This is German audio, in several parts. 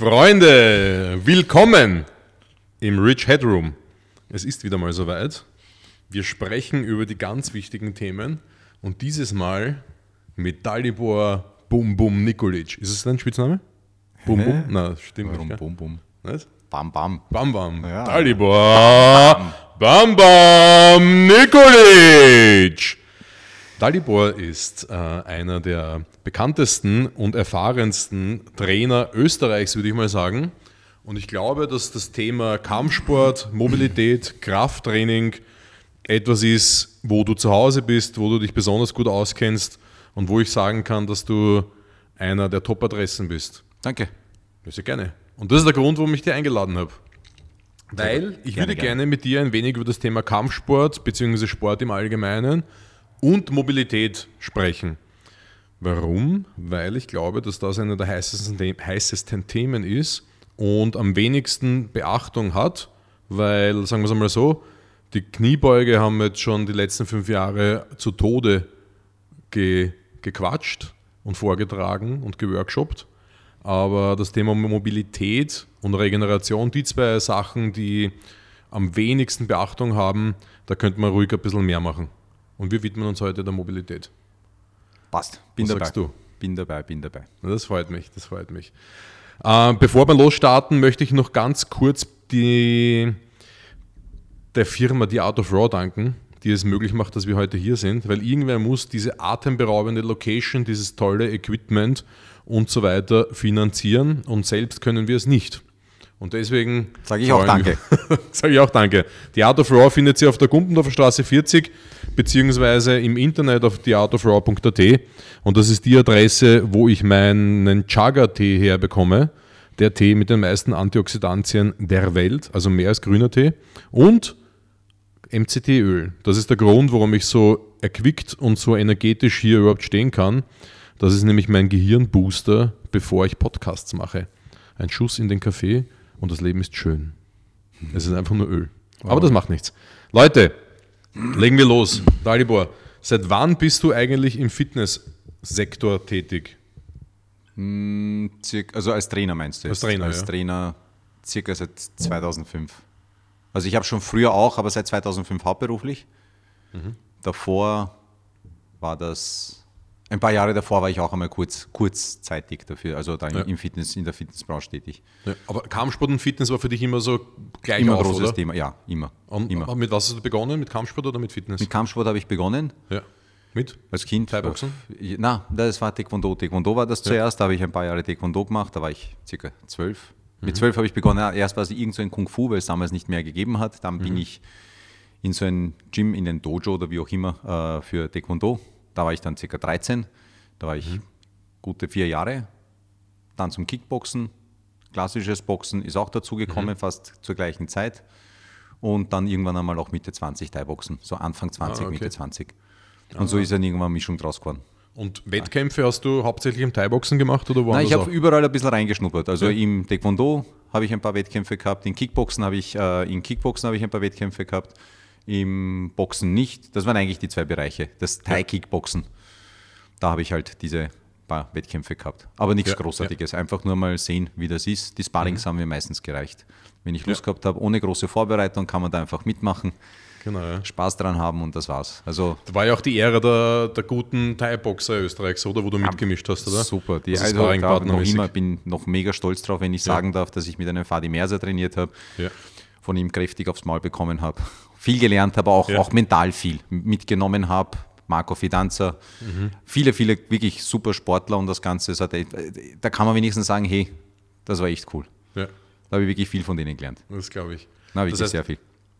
Freunde, willkommen im Rich Headroom. Es ist wieder mal soweit. Wir sprechen über die ganz wichtigen Themen und dieses Mal mit Dalibor Bum Bum Nikolic. Ist es dein Spitzname? Bum Bum? Nein, stimmt Warum nicht. Bum Bum? Was? Bam Bam. Bam Bam. Ja. Dalibor Bam Bam Nikolic. Dalibor ist äh, einer der bekanntesten und erfahrensten Trainer Österreichs, würde ich mal sagen. Und ich glaube, dass das Thema Kampfsport, Mobilität, Krafttraining etwas ist, wo du zu Hause bist, wo du dich besonders gut auskennst und wo ich sagen kann, dass du einer der Top-Adressen bist. Danke. Ja, sehr gerne. Und das ist der Grund, warum ich dich eingeladen habe. Weil ich Gerne, würde gerne. gerne mit dir ein wenig über das Thema Kampfsport bzw. Sport im Allgemeinen und Mobilität sprechen. Warum? Weil ich glaube, dass das einer der heißesten, heißesten Themen ist und am wenigsten Beachtung hat, weil, sagen wir es einmal so, die Kniebeuge haben jetzt schon die letzten fünf Jahre zu Tode ge, gequatscht und vorgetragen und geworkshoppt. Aber das Thema Mobilität und Regeneration, die zwei Sachen, die am wenigsten Beachtung haben, da könnte man ruhig ein bisschen mehr machen. Und wir widmen uns heute der Mobilität. Passt. Bin Was dabei. sagst du? Bin dabei, bin dabei. Das freut mich, das freut mich. Äh, bevor wir losstarten, möchte ich noch ganz kurz die, der Firma The Art of Raw danken, die es möglich macht, dass wir heute hier sind, weil irgendwer muss diese atemberaubende Location, dieses tolle Equipment und so weiter finanzieren und selbst können wir es nicht. Und deswegen Sag ich auch wir- Sage ich auch danke. The Art of Raw findet ihr auf der Gumpendorfer Straße 40 beziehungsweise im Internet auf theartofraw.at und das ist die Adresse, wo ich meinen Chaga-Tee herbekomme. Der Tee mit den meisten Antioxidantien der Welt, also mehr als grüner Tee. Und MCT-Öl. Das ist der Grund, warum ich so erquickt und so energetisch hier überhaupt stehen kann. Das ist nämlich mein Gehirnbooster, bevor ich Podcasts mache. Ein Schuss in den Kaffee und das Leben ist schön. Es ist einfach nur Öl. Aber das macht nichts. Leute, legen wir los. Dalibor, seit wann bist du eigentlich im Fitnesssektor tätig? Circa, also als Trainer meinst du Als jetzt? Trainer, Als ja. Trainer circa seit 2005. Also ich habe schon früher auch, aber seit 2005 hauptberuflich. Mhm. Davor war das, ein paar Jahre davor war ich auch einmal kurz, kurzzeitig dafür, also da Ja. im Fitness, in der Fitnessbranche tätig. Ja, aber Kampfsport und Fitness war für dich immer so gleich Immer ein großes oder? Thema, ja, immer. Und immer. Mit was hast du begonnen? Mit Kampfsport oder mit Fitness? Mit Kampfsport habe ich begonnen. ja. Mit? Als Kind. Thai-Boxen? Äh, Na, das war Taekwondo. Taekwondo war das zuerst. Da habe ich ein paar Jahre Taekwondo gemacht. Da war ich circa zwölf. Mhm. Mit zwölf habe ich begonnen. Erst war es irgend so ein Kung Fu, weil es damals nicht mehr gegeben hat. Dann Mhm. bin ich in so ein Gym, in den Dojo oder wie auch immer äh, für Taekwondo. Da war ich dann circa 13. Da war ich Mhm. gute vier Jahre. Dann zum Kickboxen. Klassisches Boxen ist auch dazugekommen, Mhm. fast zur gleichen Zeit. Und dann irgendwann einmal auch Mitte 20 Thai-Boxen. So Anfang 20, Ah, okay. Mitte 20. Und so ist dann irgendwann eine Mischung draus geworden. Und Wettkämpfe hast du hauptsächlich im Thai-Boxen gemacht oder Nein, woanders ich habe überall ein bisschen reingeschnuppert. Also im Taekwondo habe ich ein paar Wettkämpfe gehabt, in Kickboxen habe ich, äh, in Kickboxen habe ich ein paar Wettkämpfe gehabt, im Boxen nicht. Das waren eigentlich die zwei Bereiche. Das Thai-Kickboxen, da habe ich halt diese paar Wettkämpfe gehabt. Aber nichts Ja, Mhm. Großartiges. Einfach nur mal sehen, wie das ist. Die Sparrings haben mir meistens gereicht. Wenn ich Lust gehabt habe, ohne große Vorbereitung, kann man da einfach mitmachen, Genau, ja. Spaß dran haben und das war's. Also Das war ja auch die Ära der, der guten Thai-Boxer Österreichs, oder? Wo du mitgemischt hast, oder? Super, die Also noch immer bin noch mega stolz drauf, wenn ich sagen darf, dass ich mit einem Fadi Merser trainiert habe, Ja. von ihm kräftig aufs Maul bekommen habe, viel gelernt habe, auch, Ja. auch mental viel mitgenommen habe. Marco Fidanza, viele, viele wirklich super Sportler und das Ganze, es hat, da kann man wenigstens sagen, hey, das war echt cool. ja, Da habe ich wirklich viel von denen gelernt. das glaube ich. Na, wirklich das heißt, sehr viel.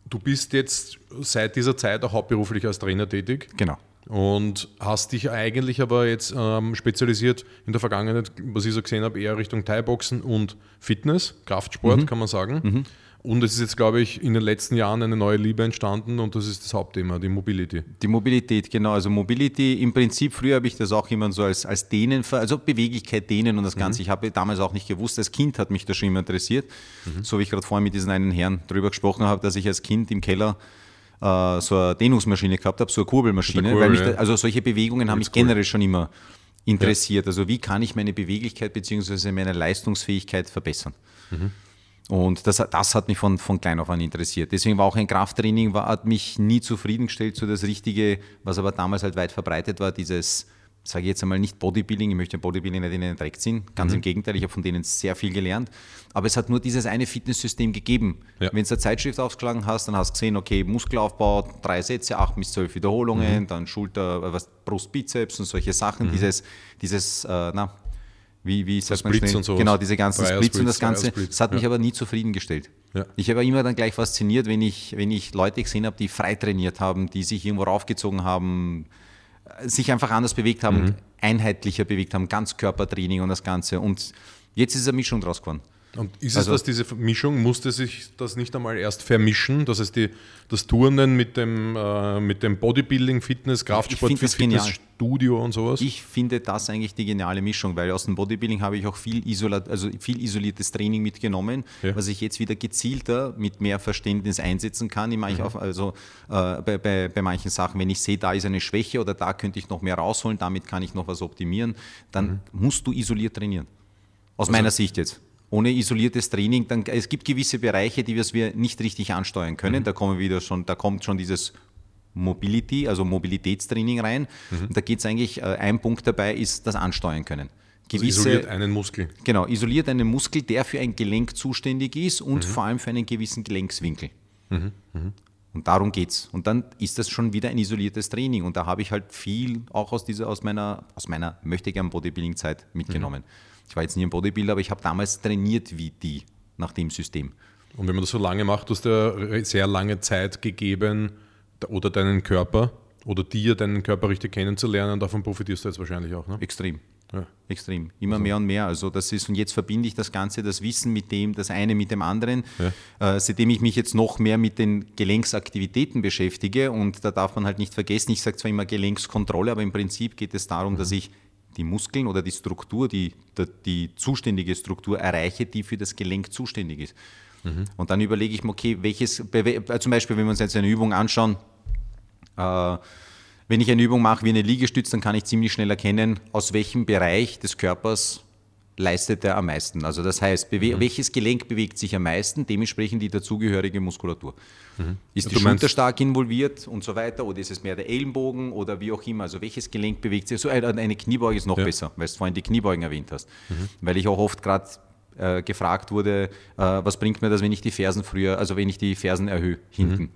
du bist jetzt seit dieser Zeit auch hauptberuflich als Trainer tätig Genau. und hast dich eigentlich aber jetzt ähm, spezialisiert in der Vergangenheit, was ich so gesehen habe, eher Richtung Thai-Boxen und Fitness, Kraftsport, kann man sagen. Und es ist jetzt, glaube ich, in den letzten Jahren eine neue Liebe entstanden und das ist das Hauptthema, die Mobility. Die Mobilität, genau. Also Mobility, im Prinzip, früher habe ich das auch immer so als, als Dehnen, also Beweglichkeit dehnen und das Ganze. Ich habe damals auch nicht gewusst, als Kind hat mich das schon immer interessiert. So wie ich gerade vorhin mit diesen einen Herrn darüber gesprochen habe, dass ich als Kind im Keller äh, so eine Dehnungsmaschine gehabt habe, so eine Kurbelmaschine. Kurbel, ja. da, also solche Bewegungen haben mich generell schon immer interessiert. Also wie kann ich meine Beweglichkeit bzw. meine Leistungsfähigkeit verbessern? Mhm. Und das, das hat mich von, von klein auf an interessiert. Deswegen war auch ein Krafttraining, war, hat mich nie zufriedengestellt, so das Richtige, was aber damals halt weit verbreitet war, dieses sage ich jetzt einmal nicht Bodybuilding, ich möchte Bodybuilding nicht in den Dreck ziehen, ganz mhm. im Gegenteil, ich habe von denen sehr viel gelernt, aber es hat nur dieses eine Fitnesssystem gegeben. Ja. Wenn du eine Zeitschrift aufgeschlagen hast, dann hast du gesehen, okay, Muskelaufbau, drei Sätze, acht bis zwölf Wiederholungen, mhm. dann Schulter, äh, was, Brust, Bizeps und solche Sachen, mhm. dieses, dieses, äh, na, wie, wie sagt man schnell? Und Genau, diese ganzen Dreier Splits, und das Ganze. Das hat mich ja. aber nie zufriedengestellt. Ja. Ich habe immer dann gleich fasziniert, wenn ich, wenn ich Leute gesehen habe, die frei trainiert haben, die sich irgendwo raufgezogen haben, sich einfach anders bewegt haben, mhm. einheitlicher bewegt haben, Ganzkörpertraining und das Ganze. Und jetzt ist eine Mischung draus geworden. Und ist also, es, dass diese Mischung, musste sich das nicht einmal erst vermischen? Das heißt, die, das Turnen mit dem, äh, mit dem Bodybuilding, Fitness, Kraftsport, Fitnessstudio und sowas? Ich finde das eigentlich die geniale Mischung, weil aus dem Bodybuilding habe ich auch viel, isolat, also viel isoliertes Training mitgenommen, ja. was ich jetzt wieder gezielter mit mehr Verständnis einsetzen kann. Mhm. also äh, bei, bei, bei manchen Sachen, wenn ich sehe, da ist eine Schwäche oder da könnte ich noch mehr rausholen, damit kann ich noch was optimieren, dann mhm. musst du isoliert trainieren. Aus also, meiner Sicht jetzt ohne isoliertes Training, dann, es gibt gewisse Bereiche, die wir nicht richtig ansteuern können. Mhm. Da kommen wieder schon, da kommt schon dieses Mobility, also Mobilitätstraining rein. Mhm. Und da geht es eigentlich, äh, ein Punkt dabei ist das Ansteuern können. Also gewisse, also isoliert einen Muskel. Genau, isoliert einen Muskel, der für ein Gelenk zuständig ist und mhm. vor allem für einen gewissen Gelenkswinkel. Mhm. Mhm. Und darum geht es. Und dann ist das schon wieder ein isoliertes Training. Und da habe ich halt viel auch aus dieser, aus meiner, aus meiner möchte gern Bodybuilding-Zeit mitgenommen. Ich war jetzt nie ein Bodybuilder, aber ich habe damals trainiert wie die nach dem System. Und wenn man das so lange macht, du hast ja sehr lange Zeit gegeben, oder deinen Körper oder dir deinen Körper richtig kennenzulernen, davon profitierst du jetzt wahrscheinlich auch. Ne? Extrem. Ja. Extrem. Immer also. mehr und mehr. Also das ist, und jetzt verbinde ich das Ganze, das Wissen mit dem, das eine mit dem anderen. Ja. Äh, seitdem ich mich jetzt noch mehr mit den Gelenksaktivitäten beschäftige, und da darf man halt nicht vergessen, ich sage zwar immer Gelenkskontrolle, aber im Prinzip geht es darum, mhm. dass ich die Muskeln oder die Struktur, die, die, die, zuständige Struktur erreiche, die für das Gelenk zuständig ist. Mhm. Und dann überlege ich mir, okay, welches, äh, zum Beispiel, wenn wir uns jetzt eine Übung anschauen, äh, wenn ich eine Übung mache wie eine Liegestütz, dann kann ich ziemlich schnell erkennen, aus welchem Bereich des Körpers leistet er am meisten. Also das heißt, mhm. welches Gelenk bewegt sich am meisten, dementsprechend die dazugehörige Muskulatur. Mhm. Ist die Schulter stark involviert und so weiter oder ist es mehr der Ellenbogen oder wie auch immer? Also welches Gelenk bewegt sich? So eine Kniebeuge ist noch ja. besser, weil du vorhin die Kniebeugen erwähnt hast. Mhm. Weil ich auch oft gerade äh, gefragt wurde, äh, was bringt mir das, wenn ich die Fersen früher, also wenn ich die Fersen erhöhe hinten.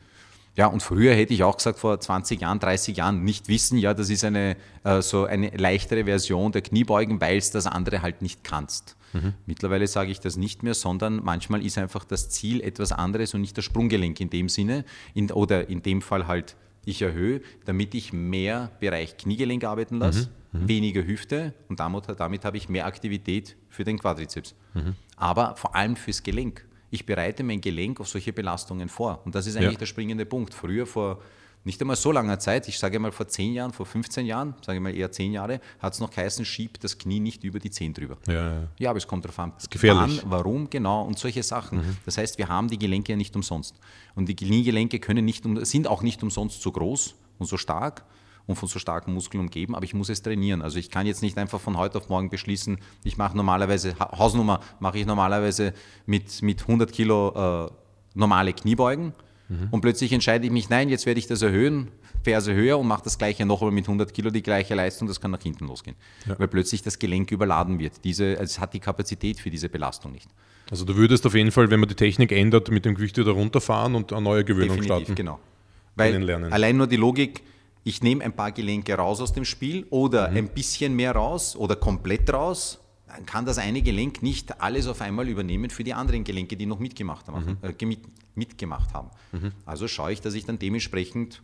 Ja, und früher hätte ich auch gesagt, vor 20 Jahren, 30 Jahren, nicht wissen, ja, das ist eine äh, so eine leichtere Version der Kniebeugen, weil es das andere halt nicht kannst. Mhm. Mittlerweile sage ich das nicht mehr, sondern manchmal ist einfach das Ziel etwas anderes und nicht das Sprunggelenk in dem Sinne, in, oder in dem Fall halt ich erhöhe, damit ich mehr Bereich Kniegelenk arbeiten lasse, mhm. Mhm. weniger Hüfte und damit, damit habe ich mehr Aktivität für den Quadrizeps. Mhm. Aber vor allem fürs Gelenk ich bereite mein Gelenk auf solche Belastungen vor. Und das ist eigentlich ja. der springende Punkt. Früher, vor nicht einmal so langer Zeit, ich sage mal vor 10 Jahren, vor 15 Jahren, sage mal eher 10 Jahre, hat es noch geheißen, schieb das Knie nicht über die Zehen drüber. Ja, ja. ja aber es kommt darauf an. Das ist gefährlich. Wann, warum, genau und solche Sachen. Mhm. Das heißt, wir haben die Gelenke ja nicht umsonst. Und die Kniegelenke können nicht, sind auch nicht umsonst so groß und so stark und von so starken Muskeln umgeben, aber ich muss es trainieren. Also ich kann jetzt nicht einfach von heute auf morgen beschließen, ich mache normalerweise, Hausnummer mache ich normalerweise mit, mit 100 Kilo äh, normale Kniebeugen mhm. und plötzlich entscheide ich mich, nein, jetzt werde ich das erhöhen, Ferse höher und mache das gleiche noch einmal mit 100 Kilo, die gleiche Leistung, das kann nach hinten losgehen. Ja. Weil plötzlich das Gelenk überladen wird. Diese, also es hat die Kapazität für diese Belastung nicht. Also du würdest auf jeden Fall, wenn man die Technik ändert, mit dem Gewicht wieder runterfahren und eine neue Gewöhnung Definitiv, starten. genau. Weil allein nur die Logik, ich nehme ein paar Gelenke raus aus dem Spiel oder mhm. ein bisschen mehr raus oder komplett raus, dann kann das eine Gelenk nicht alles auf einmal übernehmen für die anderen Gelenke, die noch mitgemacht haben. Mhm. Äh, mitgemacht haben. Mhm. Also schaue ich, dass ich dann dementsprechend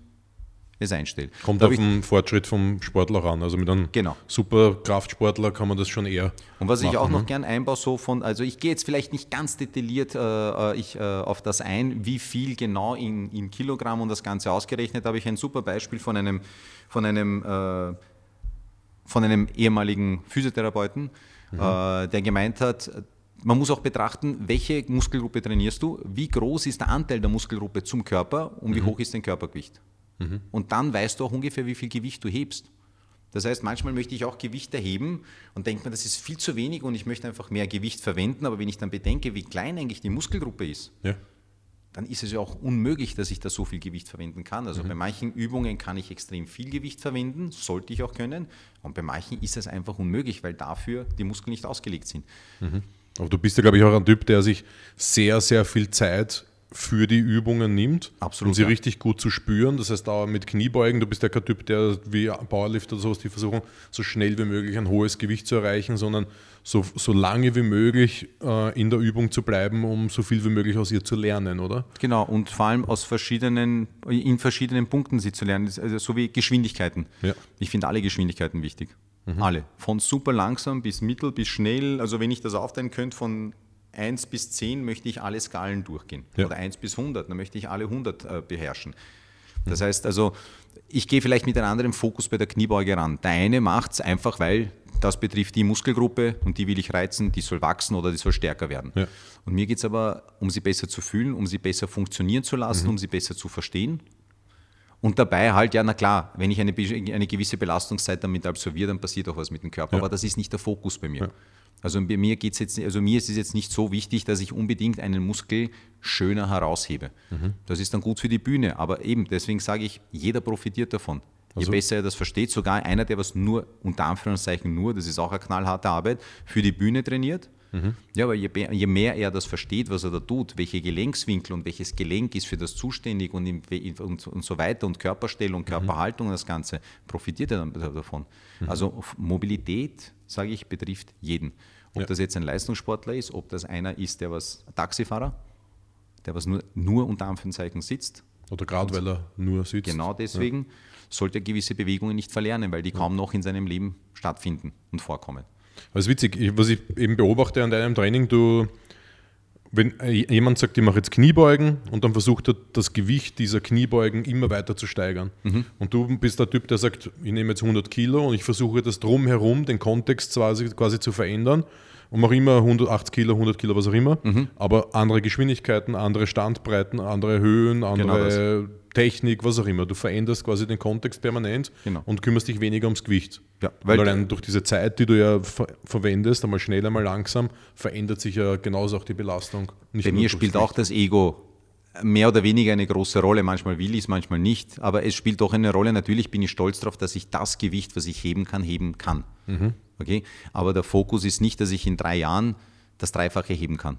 es einstellt. Kommt auf den Fortschritt vom Sportler ran. Also mit einem genau. super Kraftsportler kann man das schon eher. Und was machen, ich auch noch ne? gern einbaue, so von, also ich gehe jetzt vielleicht nicht ganz detailliert äh, äh, ich, äh, auf das ein, wie viel genau in, in Kilogramm und das Ganze ausgerechnet, habe ich ein super Beispiel von einem, von einem, äh, von einem ehemaligen Physiotherapeuten, mhm. Äh, der gemeint hat, man muss auch betrachten, welche Muskelgruppe trainierst du, wie groß ist der Anteil der Muskelgruppe zum Körper und wie mhm. hoch ist dein Körpergewicht. Mhm. Und dann weißt du auch ungefähr, wie viel Gewicht du hebst. Das heißt, manchmal möchte ich auch Gewicht erheben und denke mir, das ist viel zu wenig und ich möchte einfach mehr Gewicht verwenden. Aber wenn ich dann bedenke, wie klein eigentlich die Muskelgruppe ist, Ja. dann ist es ja auch unmöglich, dass ich da so viel Gewicht verwenden kann. Also bei manchen Übungen kann ich extrem viel Gewicht verwenden, sollte ich auch können. Und bei manchen ist es einfach unmöglich, weil dafür die Muskeln nicht ausgelegt sind. Aber du bist ja, glaube ich, auch ein Typ, der sich sehr, sehr viel Zeit für die Übungen nimmt, Absolut, um sie ja. richtig gut zu spüren. Das heißt, auch mit Kniebeugen, du bist ja kein Typ, der wie Powerlifter oder sowas, die versuchen, so schnell wie möglich ein hohes Gewicht zu erreichen, sondern so, so lange wie möglich äh, in der Übung zu bleiben, um so viel wie möglich aus ihr zu lernen, oder? Genau, und vor allem aus verschiedenen, in verschiedenen Punkten sie zu lernen, also so wie Geschwindigkeiten. Ja. Ich finde alle Geschwindigkeiten wichtig. Alle. Von super langsam bis mittel bis schnell. Also wenn ich das aufteilen könnte von 1 bis 10, möchte ich alle Skalen durchgehen. Ja. Oder 1 bis 100, dann möchte ich alle 100 äh, beherrschen. Das heißt also, ich gehe vielleicht mit einem anderen Fokus bei der Kniebeuge ran. Der eine macht es einfach, weil das betrifft die Muskelgruppe und die will ich reizen, die soll wachsen oder die soll stärker werden. Ja. Und mir geht es aber, um sie besser zu fühlen, um sie besser funktionieren zu lassen, um sie besser zu verstehen. Und dabei halt, ja, na klar, wenn ich eine, eine gewisse Belastungszeit damit absolviere, dann passiert auch was mit dem Körper. Ja. Aber das ist nicht der Fokus bei mir. Also bei mir geht's jetzt, also mir ist es jetzt nicht so wichtig, dass ich unbedingt einen Muskel schöner heraushebe. Das ist dann gut für die Bühne. Aber eben, deswegen sage ich, jeder profitiert davon. Je Also- besser er das versteht, sogar einer, der was nur, unter Anführungszeichen nur, das ist auch eine knallharte Arbeit, für die Bühne trainiert. Ja, aber je, je mehr er das versteht, was er da tut, welche Gelenkswinkel und welches Gelenk ist für das zuständig und, in- und, und so weiter und Körperstellung, Körperhaltung und das Ganze, profitiert er dann davon. Also f- Mobilität, sage ich, betrifft jeden. Ob Ja. das jetzt ein Leistungssportler ist, ob das einer ist, der was Taxifahrer, der was nur, nur unter Anführungszeichen sitzt, Oder gerade weil er nur sitzt. Genau deswegen sollte er gewisse Bewegungen nicht verlernen, weil die kaum noch in seinem Leben stattfinden und vorkommen. Das ist witzig, was ich eben beobachte an deinem Training, du, wenn äh, jemand sagt, ich mache jetzt Kniebeugen und dann versucht er das Gewicht dieser Kniebeugen immer weiter zu steigern. Und du bist der Typ, der sagt, ich nehme jetzt 100 Kilo und ich versuche das drumherum, den Kontext quasi, quasi zu verändern und mache immer 180 Kilo, 100 Kilo, was auch immer, aber andere Geschwindigkeiten, andere Standbreiten, andere Höhen, andere Technik, was auch immer. Du veränderst quasi den Kontext permanent Genau. und kümmerst dich weniger ums Gewicht. Ja, weil weil- allein durch diese Zeit, die du ja ver verwendest, einmal schnell, einmal langsam, verändert sich ja genauso auch die Belastung. Nicht Bei mir spielt auch das Ego mehr oder weniger eine große Rolle. Manchmal will ich es, manchmal nicht. Aber es spielt doch eine Rolle. Natürlich bin ich stolz darauf, dass ich das Gewicht, was ich heben kann, heben kann. Okay? Aber der Fokus ist nicht, dass ich in drei Jahren das Dreifache heben kann.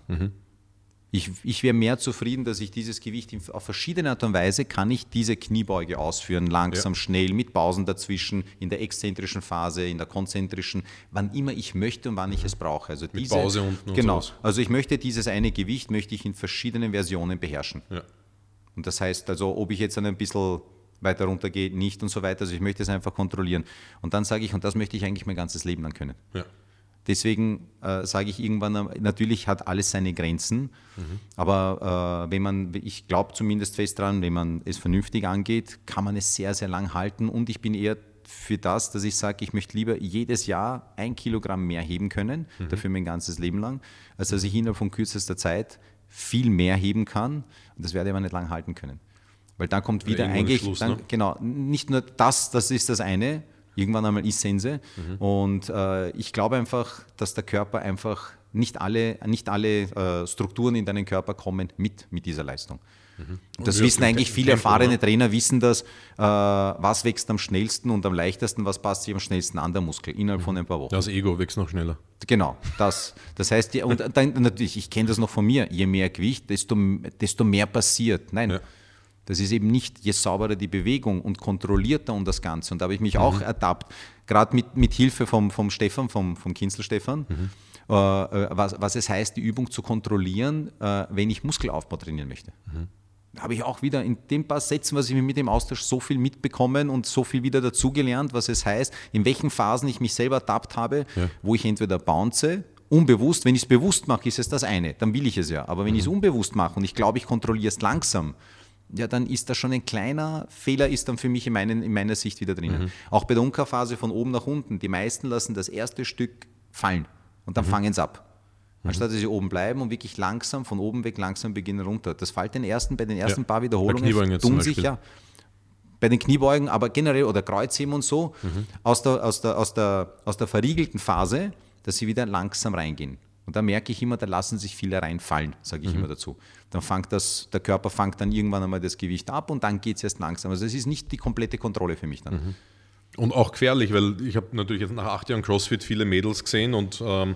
Ich, ich wäre mehr zufrieden, dass ich dieses Gewicht in, auf verschiedene Art und Weise kann ich diese Kniebeuge ausführen, langsam, Ja. schnell, mit Pausen dazwischen, in der exzentrischen Phase, in der konzentrischen, wann immer ich möchte und wann ich es brauche. Also diese, Pause unten und Genau. sowas. Also ich möchte dieses eine Gewicht möchte ich in verschiedenen Versionen beherrschen. Ja. Und das heißt also, ob ich jetzt dann ein bisschen weiter runter gehe, nicht und so weiter. Also ich möchte es einfach kontrollieren. Und dann sage ich, und das möchte ich eigentlich mein ganzes Leben lang können. Ja. Deswegen äh, sage ich irgendwann, äh, natürlich hat alles seine Grenzen, aber äh, wenn man, ich glaube zumindest fest dran, wenn man es vernünftig angeht, kann man es sehr, sehr lang halten und ich bin eher für das, dass ich sage, ich möchte lieber jedes Jahr ein Kilogramm mehr heben können, dafür mein ganzes Leben lang, als dass ich innerhalb von kürzester Zeit viel mehr heben kann und das werde ich aber nicht lang halten können. Weil dann kommt wieder irgendwann ist eigentlich, Schluss, dann, ne? genau, nicht nur das, das ist das eine, irgendwann einmal ist Sense. Und äh, ich glaube einfach, dass der Körper einfach nicht alle, nicht alle äh, Strukturen in deinen Körper kommen mit, mit dieser Leistung. Und das wissen eigentlich Te- viele Tempo, erfahrene ne? Trainer, wissen das, äh, was wächst am schnellsten und am leichtesten, was passt sich am schnellsten an der Muskel innerhalb von ein paar Wochen. Das Ego wächst noch schneller. Genau, das. Das heißt, und dann natürlich, ich kenne das noch von mir, je mehr Gewicht, desto, desto mehr passiert. Nein, Ja. Das ist eben nicht, je sauberer die Bewegung und kontrollierter und das Ganze. Und da habe ich mich auch ertappt, gerade mit, mit Hilfe vom, vom Stefan, vom, vom Kinzel Stefan, äh, äh, was, was es heißt, die Übung zu kontrollieren, äh, wenn ich Muskelaufbau trainieren möchte. Da habe ich auch wieder in den paar Sätzen, was ich mir mit dem Austausch so viel mitbekommen und so viel wieder dazugelernt, was es heißt, in welchen Phasen ich mich selber ertappt habe, wo ich entweder bounce, unbewusst, wenn ich es bewusst mache, ist es das eine, dann will ich es ja. Aber wenn ich es unbewusst mache und ich glaube, ich kontrolliere es langsam, ja, dann ist da schon ein kleiner Fehler, ist dann für mich in, meinen, in meiner Sicht wieder drinnen. Auch bei der Umkehrphase von oben nach unten, die meisten lassen das erste Stück fallen und dann fangen sie ab. Anstatt dass sie oben bleiben und wirklich langsam von oben weg langsam beginnen runter. Das fällt den ersten, bei den ersten Ja. paar Wiederholungen ja bei den Kniebeugen, aber generell oder Kreuzheben und so, mhm. aus, der, aus, der, aus, der, aus der verriegelten Phase, dass sie wieder langsam reingehen. Und da merke ich immer, da lassen sich viele reinfallen, sage ich mhm. immer dazu. Dann fängt das, der Körper fängt dann irgendwann einmal das Gewicht ab und dann geht es erst langsam. Also es ist nicht die komplette Kontrolle für mich dann. Mhm. Und auch gefährlich, weil ich habe natürlich jetzt nach acht Jahren CrossFit viele Mädels gesehen und ähm,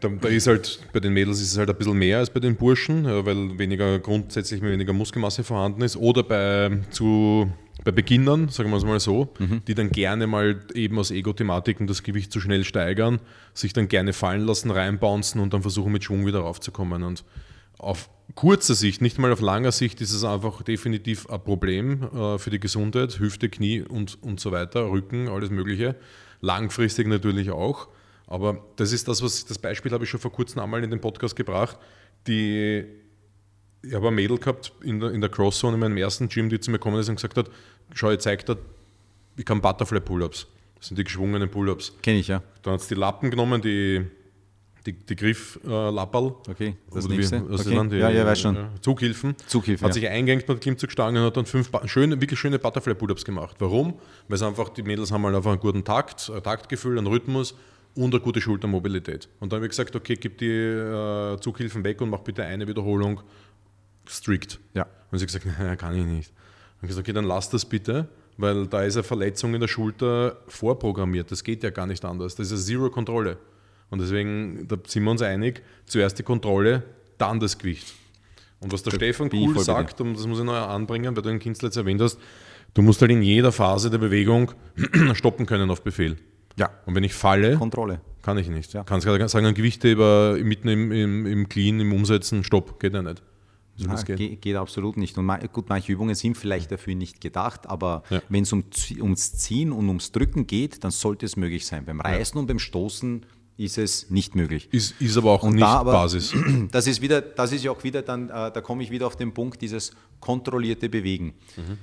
da, da, ist halt, bei den Mädels ist es halt ein bisschen mehr als bei den Burschen, weil weniger grundsätzlich weniger Muskelmasse vorhanden ist. Oder bei, zu, bei Beginnern, sagen wir es mal so, mhm. die dann gerne mal eben aus Ego-Thematiken das Gewicht zu schnell steigern, sich dann gerne fallen lassen, reinbouncen und dann versuchen mit Schwung wieder raufzukommen. Und auf kurzer Sicht, nicht mal auf langer Sicht, ist es einfach definitiv ein Problem äh, für die Gesundheit, Hüfte, Knie und, und so weiter, Rücken, alles Mögliche. Langfristig natürlich auch. Aber das ist das, was das Beispiel habe ich schon vor kurzem einmal in den Podcast gebracht. Die, ich habe ein Mädel gehabt in der, in der Crosszone in meinem ersten Gym, die zu mir gekommen ist und gesagt hat: Schau, ich zeige dir, ich kann Butterfly Pull-Ups. Das sind die geschwungenen Pull-Ups. Kenne ich, ja. Dann hat sie die Lappen genommen, die, die, die Grifflapperl. Äh, okay, das nächste. Wie, was okay. Die, ja, ja, weiß schon. Zughilfen. Zughilfen hat ja. sich eingehängt mit Klimmzugstangen und hat dann fünf schöne, wirklich schöne Butterfly Pull-Ups gemacht. Warum? Weil es einfach, die Mädels haben halt einfach einen guten Takt, ein Taktgefühl, einen Rhythmus und eine gute Schultermobilität. Und dann habe ich gesagt, okay, gib die äh, Zughilfen weg und mach bitte eine Wiederholung strict. Ja. Und sie hat gesagt, nein, kann ich nicht. Und ich gesagt, okay, dann lass das bitte, weil da ist eine Verletzung in der Schulter vorprogrammiert. Das geht ja gar nicht anders. Das ist eine Zero-Kontrolle. Und deswegen, da sind wir uns einig, zuerst die Kontrolle, dann das Gewicht. Und was der da Stefan cool sagt, und das muss ich noch anbringen, weil du den Künstler jetzt erwähnt hast, du musst halt in jeder Phase der Bewegung stoppen können auf Befehl. Ja. Und wenn ich falle, Kontrolle. kann ich nicht. Ja. Kannst du sagen, ein Gewichtheber mitten im, im, im Clean, im Umsetzen, stopp, geht ja nicht. So Na, geht. geht. absolut nicht. Und gut, manche Übungen sind vielleicht dafür nicht gedacht, aber ja. wenn es um, ums Ziehen und ums Drücken geht, dann sollte es möglich sein. Beim Reißen ja. und beim Stoßen ist es nicht möglich. Ist, ist aber auch und nicht aber, Basis. Das ist wieder, das ist ja auch wieder dann, äh, da komme ich wieder auf den Punkt, dieses kontrollierte Bewegen. Mhm.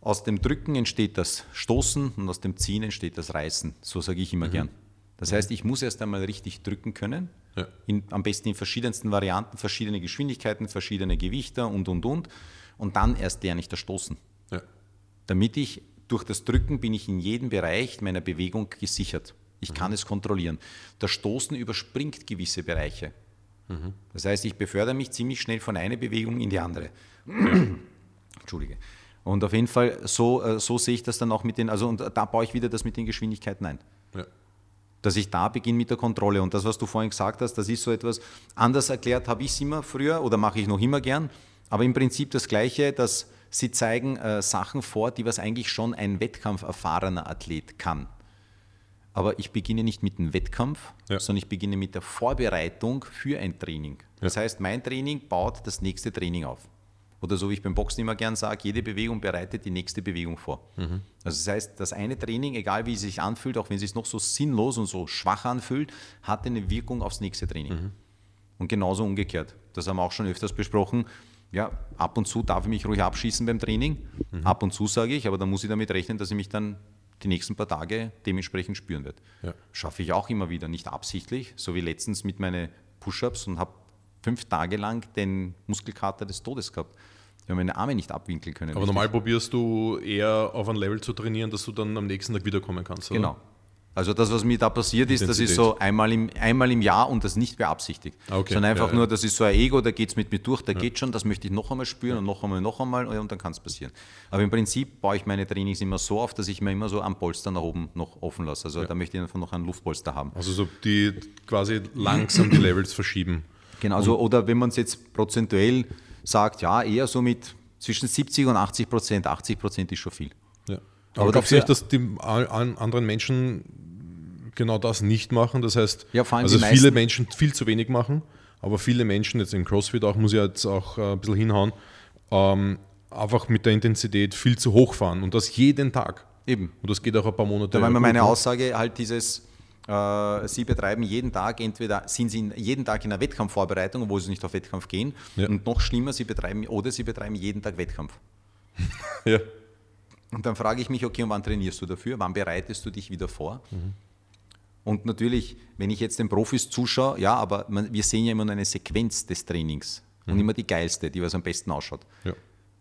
Aus dem Drücken entsteht das Stoßen und aus dem Ziehen entsteht das Reißen. So sage ich immer mhm. gern. Das heißt, ich muss erst einmal richtig drücken können, ja. in, am besten in verschiedensten Varianten, verschiedene Geschwindigkeiten, verschiedene Gewichte und, und, und. Und dann erst lerne ich das Stoßen. Ja. Damit ich, durch das Drücken bin ich in jedem Bereich meiner Bewegung gesichert. Ich mhm. kann es kontrollieren. Das Stoßen überspringt gewisse Bereiche. Mhm. Das heißt, ich befördere mich ziemlich schnell von einer Bewegung in die andere. Entschuldige. Und auf jeden Fall, so, äh, so sehe ich das dann auch mit den, also und da baue ich wieder das mit den Geschwindigkeiten ein. Dass ich da beginne mit der Kontrolle. Und das, was du vorhin gesagt hast, das ist so etwas, anders erklärt habe ich es immer früher oder mache ich noch immer gern, aber im Prinzip das Gleiche, dass sie zeigen äh, Sachen vor, die was eigentlich schon ein wettkampferfahrener Athlet kann. Aber ich beginne nicht mit dem Wettkampf, ja. sondern ich beginne mit der Vorbereitung für ein Training. Das ja. heißt, mein Training baut das nächste Training auf. Oder so wie ich beim Boxen immer gern sage, jede Bewegung bereitet die nächste Bewegung vor. Mhm. Also das heißt, das eine Training, egal wie es sich anfühlt, auch wenn es sich noch so sinnlos und so schwach anfühlt, hat eine Wirkung aufs nächste Training. Mhm. Und genauso umgekehrt. Das haben wir auch schon öfters besprochen. Ja, ab und zu darf ich mich ruhig abschießen beim Training. Mhm. Ab und zu sage ich, aber dann muss ich damit rechnen, dass ich mich dann die nächsten paar Tage dementsprechend spüren werde. Ja. Schaffe ich auch immer wieder, nicht absichtlich, so wie letztens mit meinen Push-Ups und habe fünf Tage lang den Muskelkater des Todes gehabt. Ich habe meine Arme nicht abwinkeln können. Aber richtig. normal probierst du eher auf ein Level zu trainieren, dass du dann am nächsten Tag wiederkommen kannst. Oder? Genau. Also das, was mir da passiert ist, das ist so einmal im, einmal im Jahr und das nicht beabsichtigt. Ah, okay. Sondern einfach ja, ja. nur, das ist so ein Ego, da geht es mit mir durch, da ja. geht schon, das möchte ich noch einmal spüren und noch einmal, noch einmal und dann kann es passieren. Aber im Prinzip baue ich meine Trainings immer so auf, dass ich mir immer so am Polster nach oben noch offen lasse. Also da möchte ich einfach noch einen Luftpolster haben. Also so die quasi langsam die Levels verschieben. Genau, also, oder wenn man es jetzt prozentuell sagt, ja, eher so mit zwischen 70 und 80 Prozent. 80 Prozent ist schon viel. Ja. Aber, Aber glaubst du nicht, dass die anderen Menschen genau das nicht machen? Das heißt, ja, also viele Menschen viel zu wenig machen, aber viele Menschen, jetzt im CrossFit auch, muss ich jetzt auch äh, ein bisschen hinhauen, ähm, einfach mit der Intensität viel zu hoch fahren und das jeden Tag. Eben. Und das geht auch ein paar Monate. Da war meine Aussage halt dieses, sie betreiben jeden Tag, entweder sind sie jeden Tag in einer Wettkampfvorbereitung, obwohl sie nicht auf Wettkampf gehen. Ja. Und noch schlimmer, sie betreiben, oder sie betreiben jeden Tag Wettkampf. ja. Und dann frage ich mich, okay, und wann trainierst du dafür? Wann bereitest du dich wieder vor? Mhm. Und natürlich, wenn ich jetzt den Profis zuschaue, ja, aber man, wir sehen ja immer nur eine Sequenz des Trainings mhm. und immer die geilste, die was am besten ausschaut. Ja.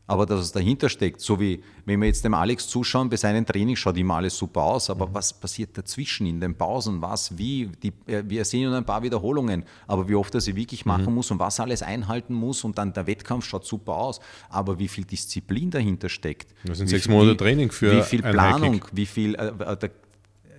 Aber dass es dahinter steckt, so wie wenn wir jetzt dem Alex zuschauen, bei seinem Training schaut immer alles super aus, aber mhm. was passiert dazwischen in den Pausen, was, wie, die, äh, wir sehen nur ein paar Wiederholungen, aber wie oft er sie wirklich machen mhm. muss und was alles einhalten muss und dann der Wettkampf schaut super aus, aber wie viel Disziplin dahinter steckt. Das sind sechs Monate Training für Wie viel Planung, wie viel, äh, äh, der,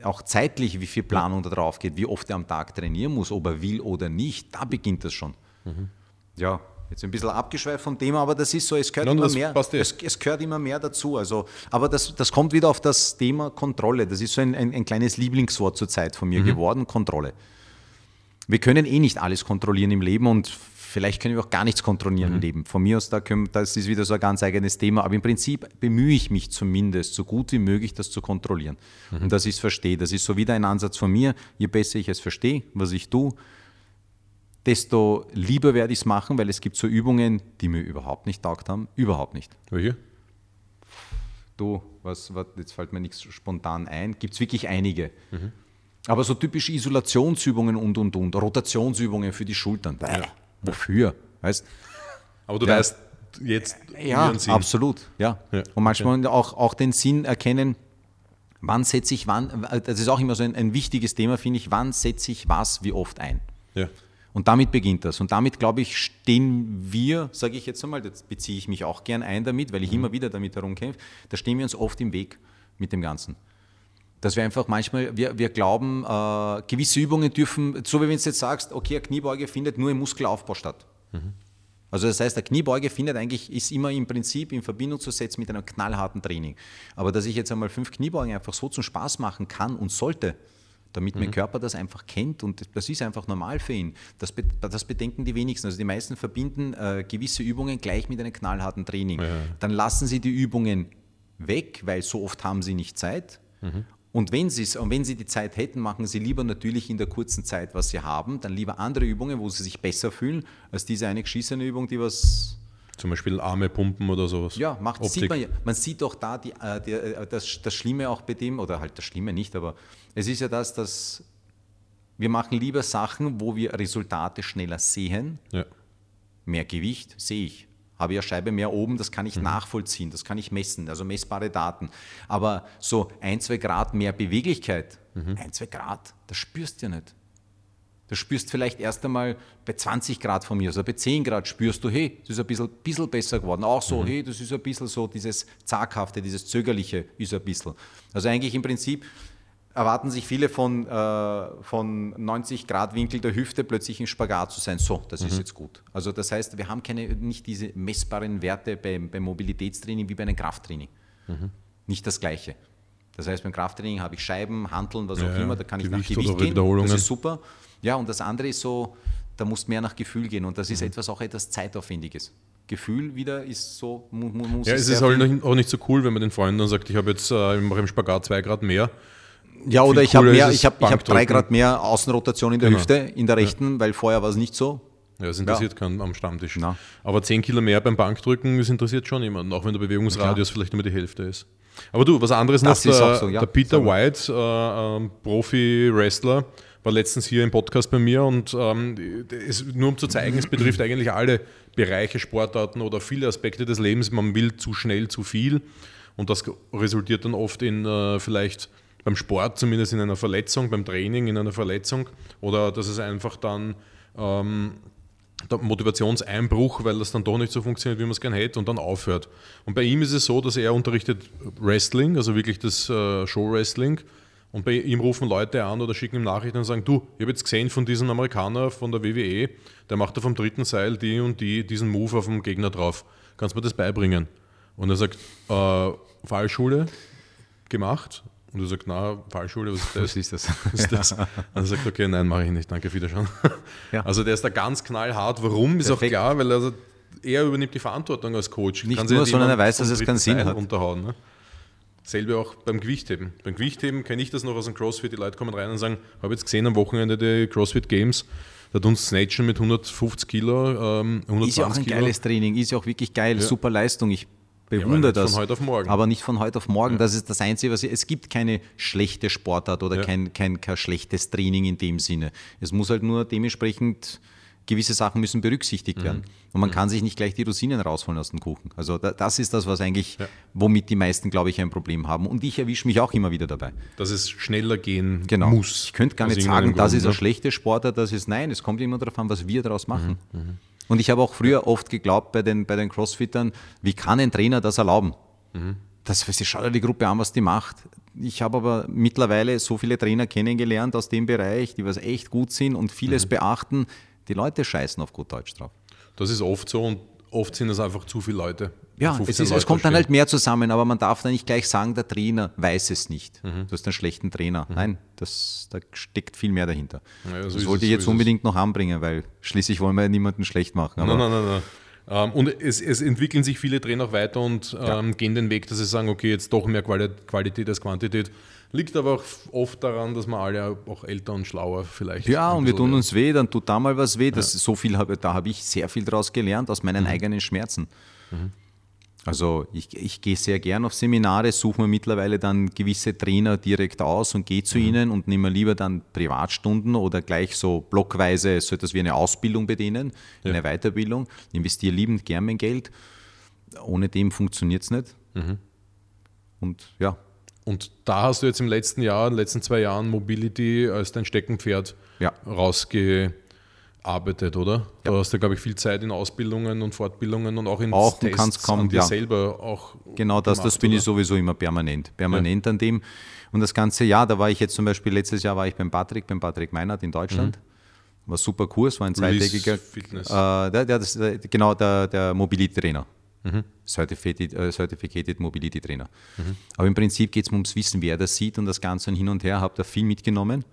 auch zeitlich, wie viel Planung da drauf geht, wie oft er am Tag trainieren muss, ob er will oder nicht, da beginnt das schon. Mhm. Ja, Jetzt ein bisschen abgeschweift vom Thema, aber das ist so, es gehört, Nein, immer, mehr, es, es, gehört immer mehr dazu. Also, aber das, das kommt wieder auf das Thema Kontrolle. Das ist so ein, ein, ein kleines Lieblingswort zur Zeit von mir mhm. geworden, Kontrolle. Wir können eh nicht alles kontrollieren im Leben und vielleicht können wir auch gar nichts kontrollieren mhm. im Leben. Von mir aus, da können, das ist wieder so ein ganz eigenes Thema, aber im Prinzip bemühe ich mich zumindest, so gut wie möglich das zu kontrollieren. Mhm. Und dass ich es verstehe. Das ist so wieder ein Ansatz von mir. Je besser ich es verstehe, was ich tue, desto lieber werde ich es machen, weil es gibt so Übungen, die mir überhaupt nicht taugt haben. Überhaupt nicht. Welche? Du, was, was, jetzt fällt mir nichts spontan ein. Gibt es wirklich einige. Mhm. Aber so typische Isolationsübungen und und und, Rotationsübungen für die Schultern. Ja. Wofür? Weißt? Aber du ja. weißt jetzt ja, absolut. Ja. ja. Und manchmal okay. auch, auch den Sinn erkennen, wann setze ich wann, das ist auch immer so ein, ein wichtiges Thema, finde ich, wann setze ich was wie oft ein. Ja. Und damit beginnt das. Und damit, glaube ich, stehen wir, sage ich jetzt einmal, das beziehe ich mich auch gern ein damit, weil ich mhm. immer wieder damit herumkämpfe, da stehen wir uns oft im Weg mit dem Ganzen. Dass wir einfach manchmal, wir, wir glauben, äh, gewisse Übungen dürfen, so wie wenn du jetzt sagst, okay, eine Kniebeuge findet nur im Muskelaufbau statt. Mhm. Also das heißt, eine Kniebeuge findet eigentlich, ist immer im Prinzip in Verbindung zu setzen mit einem knallharten Training. Aber dass ich jetzt einmal fünf Kniebeugen einfach so zum Spaß machen kann und sollte, damit mhm. mein Körper das einfach kennt und das ist einfach normal für ihn. Das, das bedenken die wenigsten. Also die meisten verbinden äh, gewisse Übungen gleich mit einem knallharten Training. Ja. Dann lassen sie die Übungen weg, weil so oft haben sie nicht Zeit. Mhm. Und wenn, und wenn Sie die Zeit hätten, machen Sie lieber natürlich in der kurzen Zeit, was Sie haben, dann lieber andere Übungen, wo Sie sich besser fühlen, als diese eine geschissene Übung, die was zum Beispiel Arme pumpen oder sowas. Ja, macht, sieht man, man sieht doch da die, äh, die, äh, das, das Schlimme auch bei dem, oder halt das Schlimme nicht, aber es ist ja das, dass wir machen lieber Sachen, wo wir Resultate schneller sehen. Ja. Mehr Gewicht sehe ich. Habe ich eine Scheibe mehr oben, das kann ich mhm. nachvollziehen, das kann ich messen, also messbare Daten. Aber so ein, zwei Grad mehr Beweglichkeit, mhm. ein, zwei Grad, das spürst du ja nicht. Du spürst vielleicht erst einmal bei 20 Grad von mir, also bei 10 Grad spürst du, hey, das ist ein bisschen, bisschen besser geworden. Auch so, mhm. hey, das ist ein bisschen so, dieses Zaghafte, dieses Zögerliche ist ein bisschen. Also eigentlich im Prinzip erwarten sich viele von, äh, von 90 Grad Winkel der Hüfte plötzlich in Spagat zu sein. So, das mhm. ist jetzt gut. Also das heißt, wir haben keine, nicht diese messbaren Werte beim, beim Mobilitätstraining wie bei einem Krafttraining. Mhm. Nicht das Gleiche. Das heißt, beim Krafttraining habe ich Scheiben, Handeln, was ja, auch immer, da kann Gewicht ich nach Gewicht gehen. Das ist super. Ja, und das andere ist so, da muss mehr nach Gefühl gehen und das ist mhm. etwas auch etwas zeitaufwendiges. Gefühl wieder ist so, muss Ja, es ist halt auch nicht so cool, wenn man den Freunden dann sagt, ich habe jetzt äh, im Spagat zwei Grad mehr. Ja, oder ich habe mehr, ich habe ich hab drei Grad mehr Außenrotation in der genau. Hüfte, in der rechten, ja. weil vorher war es nicht so. Ja, das interessiert ja. keinen am Stammtisch. Na. Aber 10 Kilo mehr beim Bankdrücken, das interessiert schon jemanden, auch wenn der Bewegungsradius vielleicht nur die Hälfte ist. Aber du, was anderes das noch, der, so, ja. der, Peter White, äh, äh, Profi-Wrestler, war letztens hier im Podcast bei mir und ähm, es, nur um zu zeigen, es betrifft eigentlich alle Bereiche, Sportarten oder viele Aspekte des Lebens. Man will zu schnell zu viel und das resultiert dann oft in äh, vielleicht beim Sport zumindest in einer Verletzung, beim Training in einer Verletzung oder dass es einfach dann ähm, der Motivationseinbruch, weil das dann doch nicht so funktioniert, wie man es gerne hätte und dann aufhört. Und bei ihm ist es so, dass er unterrichtet Wrestling, also wirklich das äh, Show-Wrestling und bei ihm rufen Leute an oder schicken ihm Nachrichten und sagen, du, ich habe jetzt gesehen von diesem Amerikaner von der WWE, der macht da vom dritten Seil die und die, diesen Move auf dem Gegner drauf. Kannst du mir das beibringen? Und er sagt, äh, Fallschule gemacht. Und er sagt, na, Fallschule, was ist das? Was ist das? Was ist das? Und er sagt, okay, nein, mache ich nicht, danke, Wiederschauen. Ja. Also der ist da ganz knallhart. Warum, ist Perfekt. auch klar, weil er, er übernimmt die Verantwortung als Coach. Nicht nur, sondern er weiß, dass es keinen Sinn hat. Unterhauen, ne? Selbe auch beim Gewichtheben. Beim Gewichtheben kenne ich das noch aus dem CrossFit. Die Leute kommen rein und sagen, habe jetzt gesehen am Wochenende die CrossFit Games. Da tun Snatchen mit 150 Kilo, ähm, 120 Ist ja auch ein Kilo. geiles Training, ist ja auch wirklich geil, ja. super Leistung. Ich bewundere ja, das. Von heute auf morgen. Aber nicht von heute auf morgen. Ja. Das ist das Einzige, was ich, es gibt keine schlechte Sportart oder kein, kein, kein schlechtes Training in dem Sinne. Es muss halt nur dementsprechend gewisse Sachen müssen berücksichtigt werden. Und man kann sich nicht gleich die Rosinen rausholen aus dem Kuchen. Also da, das ist das, was eigentlich, womit die meisten, glaube ich, ein Problem haben. Und ich erwische mich auch immer wieder dabei. Dass es schneller gehen Genau. muss. Ich könnte gar nicht sagen, das Grund, ist ein ne? schlechter Sportler, das ist nein. Es kommt immer darauf an, was wir daraus machen. Und ich habe auch früher oft geglaubt bei den, bei den Crossfittern, wie kann ein Trainer das erlauben? Das, sie schaut ja die Gruppe an, was die macht. Ich habe aber mittlerweile so viele Trainer kennengelernt aus dem Bereich, die was echt gut sind und vieles beachten. Die Leute scheißen auf gut Deutsch drauf. Das ist oft so und oft sind es einfach zu viele Leute. Ja, 15 es, ist, es kommt dann halt mehr zusammen, aber man darf da nicht gleich sagen, der Trainer weiß es nicht. Mhm. Du hast einen schlechten Trainer. Nein, das, da steckt viel mehr dahinter. Ja, so das wollte es, ich so jetzt es. unbedingt noch anbringen, weil schließlich wollen wir ja niemanden schlecht machen. Nein, nein, nein, nein. Ähm, und es, es entwickeln sich viele Trainer auch weiter und ähm, gehen den Weg, dass sie sagen, okay, jetzt doch mehr Quali Qualität als Quantität. Liegt aber auch oft daran, dass wir alle auch älter und schlauer vielleicht Ja, und wir tun uns weh, dann tut da mal was weh. Das, so viel habe, da habe ich sehr viel daraus gelernt, aus Mhm. meinen eigenen Schmerzen. Also ich, ich gehe sehr gern auf Seminare, suche mir mittlerweile dann gewisse Trainer direkt aus und gehe Mhm. zu ihnen und nehme lieber dann Privatstunden oder gleich so blockweise so etwas wie eine Ausbildung bei denen, eine Weiterbildung, investiere liebend gern mein Geld. Ohne dem funktioniert es nicht. Mhm. Und ja, Und da hast du jetzt im letzten Jahr, in den letzten zwei Jahren Mobility als dein Steckenpferd Ja. rausgearbeitet, oder? Da hast du, glaube ich, viel Zeit in Ausbildungen und Fortbildungen und auch in Auch, du Tests kannst kaum- an dir ja. selber auch Genau, das, das gemacht, bin oder? ich sowieso immer permanent. Permanent an dem. Und das ganze Jahr, da war ich jetzt zum Beispiel, letztes Jahr war ich beim Patrick, beim Patrick Meinert in Deutschland. War super Kurs, war ein Mhm. Release zweitägiger. Fitness. Äh, der, der, das, genau, der, der Mobility Trainer. Certificated, äh, Certificated Mobility Trainer. Aber im Prinzip geht es mir ums Wissen, wer das sieht und das Ganze und hin und her. Habe da viel mitgenommen.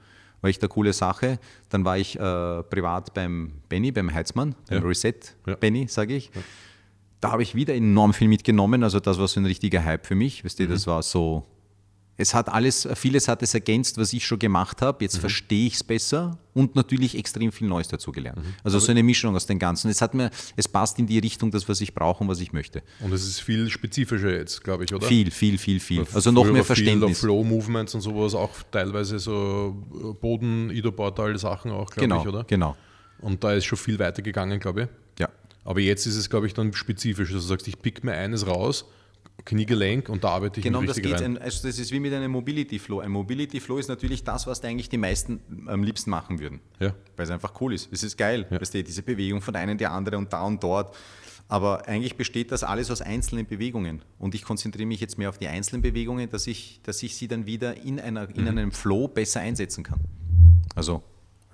War echt eine coole Sache. Dann war ich äh, privat beim Benny, beim Heizmann, beim Ja. Reset Ja. Benny, sage ich. Da habe ich wieder enorm viel mitgenommen. Also das war so ein richtiger Hype für mich. Weißt du, das war so. Es hat alles, vieles hat es ergänzt, was ich schon gemacht habe. Jetzt verstehe ich es besser und natürlich extrem viel Neues dazugelernt. Also so eine Mischung aus den Ganzen. Es hat mir, es passt in die Richtung, das, was ich brauche und was ich möchte. Und es ist viel spezifischer jetzt, glaube ich, oder? Viel, viel, viel, viel. Also noch mehr war viel Verständnis. Flow-Movements und sowas, auch teilweise so äh, Boden-Ido-Portal-Sachen auch, glaube Genau, ich, oder? genau. Und da ist schon viel weiter gegangen, glaube ich. Ja. Aber jetzt ist es, glaube ich, dann spezifisch, dass du sagst, ich pick mir eines raus, Kniegelenk und da arbeite ich Genau, mich das richtig geht. rein. Ein, also das ist wie mit einem Mobility Flow. Ein Mobility Flow ist natürlich das, was eigentlich die meisten am liebsten machen würden. Ja. Weil es einfach cool ist. Es ist geil. Weißt du, diese Bewegung von der in die andere und da und dort. Aber eigentlich besteht das alles aus einzelnen Bewegungen. Und ich konzentriere mich jetzt mehr auf die einzelnen Bewegungen, dass ich, dass ich sie dann wieder in, einer, Mhm. in einem Flow besser einsetzen kann. Also,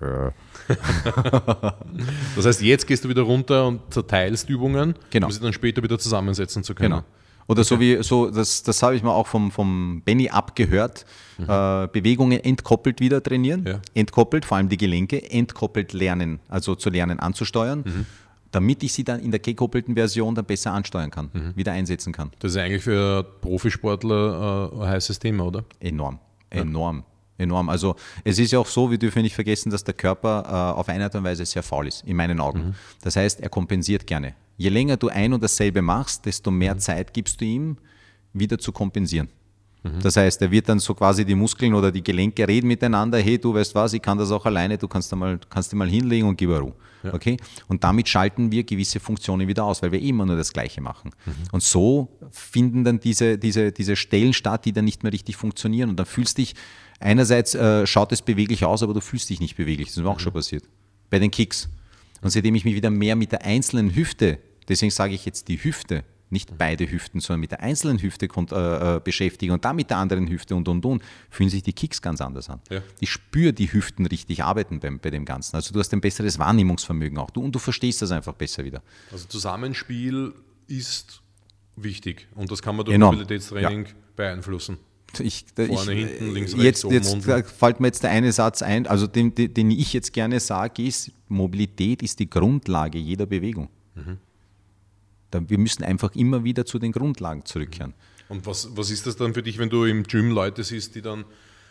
Das heißt, jetzt gehst du wieder runter und zerteilst Übungen, Genau. um sie dann später wieder zusammensetzen zu können. Genau. Oder so wie, so, das, das habe ich mir auch vom, vom Benny abgehört, äh, Bewegungen entkoppelt wieder trainieren, Ja. entkoppelt, vor allem die Gelenke, entkoppelt lernen, also zu lernen anzusteuern, damit ich sie dann in der gekoppelten Version dann besser ansteuern kann, wieder einsetzen kann. Das ist eigentlich für Profisportler äh, ein heißes Thema, oder? Enorm, enorm, enorm. Also es ist ja auch so, wir dürfen nicht vergessen, dass der Körper äh, auf eine Art und Weise sehr faul ist, in meinen Augen. Das heißt, er kompensiert gerne. Je länger du ein und dasselbe machst, desto mehr Zeit gibst du ihm, wieder zu kompensieren. Das heißt, er wird dann so quasi die Muskeln oder die Gelenke reden miteinander, hey, du weißt was, ich kann das auch alleine, du kannst mal, kannst dich mal hinlegen und gib Ruhe. Okay? Und damit schalten wir gewisse Funktionen wieder aus, weil wir immer nur das Gleiche machen. Und so finden dann diese, diese, diese Stellen statt, die dann nicht mehr richtig funktionieren. Und dann fühlst dich, einerseits äh, schaut es beweglich aus, aber du fühlst dich nicht beweglich. Das ist mir auch schon passiert. Bei den Kicks. Und seitdem ich mich wieder mehr mit der einzelnen Hüfte, deswegen sage ich jetzt die Hüfte, nicht beide Hüften, sondern mit der einzelnen Hüfte äh, äh, beschäftige und dann mit der anderen Hüfte und und und, fühlen sich die Kicks ganz anders an. Ja. Ich spüre die Hüften richtig arbeiten beim, bei dem Ganzen. Also du hast ein besseres Wahrnehmungsvermögen auch. Du, und du verstehst das einfach besser wieder. Also Zusammenspiel ist wichtig und das kann man durch Enorm. Mobilitätstraining beeinflussen. Ich, Vorne, ich, hinten, links, jetzt, rechts, oben, jetzt unten. fällt mir jetzt der eine Satz ein, also den, den, den ich jetzt gerne sage, ist, Mobilität ist die Grundlage jeder Bewegung. Mhm. Wir müssen einfach immer wieder zu den Grundlagen zurückkehren. Und was, was ist das dann für dich, wenn du im Gym Leute siehst, die dann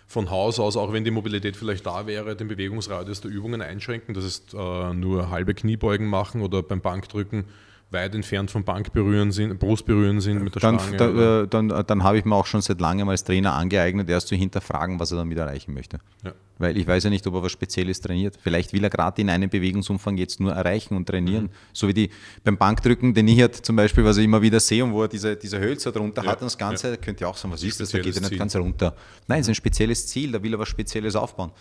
von Haus aus, auch wenn die Mobilität vielleicht da wäre, den Bewegungsradius der Übungen einschränken, das ist äh, nur halbe Kniebeugen machen oder beim Bankdrücken weit entfernt vom Bankberühren sind, Brustberühren sind mit der dann, Stange. Da, äh, dann, dann habe ich mir auch schon seit langem als Trainer angeeignet, erst zu hinterfragen, was er damit erreichen möchte. Ja. Weil ich weiß ja nicht, ob er was Spezielles trainiert. Vielleicht will er gerade in einem Bewegungsumfang jetzt nur erreichen und trainieren. Mhm. So wie die beim Bankdrücken, den ich halt zum Beispiel, was ich immer wieder sehe und wo er diese, diese Hölzer drunter ja. hat und das Ganze, ja. könnte ja auch sagen, was ist das, da geht er nicht ganz runter. Nein, es ist ein spezielles Ziel, da will er was Spezielles aufbauen.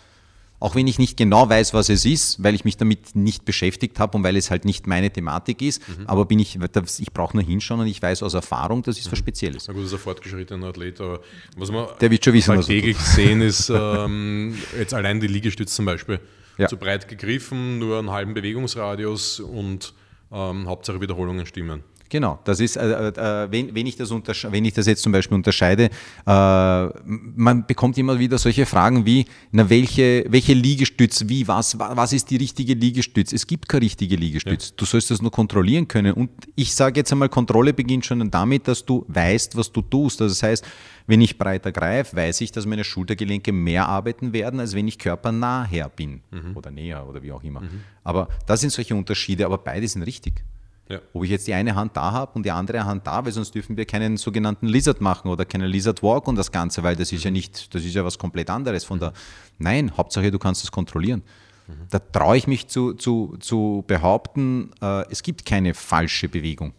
Auch wenn ich nicht genau weiß, was es ist, weil ich mich damit nicht beschäftigt habe und weil es halt nicht meine Thematik ist, mhm. aber bin ich, ich brauche nur hinschauen und ich weiß aus Erfahrung, das ist mhm. was Spezielles. Na gut, das ist ein fortgeschrittener Athlet, aber was man Der wird schon wissen, halt täglich sehen ist, ähm, jetzt allein die Liegestütze zum Beispiel, ja. zu breit gegriffen, nur einen halben Bewegungsradius und ähm, Hauptsache Wiederholungen stimmen. Genau, das ist, äh, äh, wenn, wenn, ich das wenn ich das jetzt zum Beispiel unterscheide, äh, man bekommt immer wieder solche Fragen wie, na, welche, welche Liegestütz, wie, was, was ist die richtige Liegestütz? Es gibt keine richtige Liegestütz. Ja. Du sollst das nur kontrollieren können. Und ich sage jetzt einmal, Kontrolle beginnt schon damit, dass du weißt, was du tust. Also das heißt, wenn ich breiter greife, weiß ich, dass meine Schultergelenke mehr arbeiten werden, als wenn ich körpernah bin mhm. oder näher oder wie auch immer. Mhm. Aber das sind solche Unterschiede, aber beide sind richtig. Ja. Ob ich jetzt die eine Hand da habe und die andere Hand da, weil sonst dürfen wir keinen sogenannten Lizard machen oder keinen Lizard Walk und das Ganze, weil das ist ja nicht, das ist ja was komplett anderes von der. Nein, Hauptsache du kannst das kontrollieren. Mhm. Da traue ich mich zu, zu, zu behaupten, äh, es gibt keine falsche Bewegung.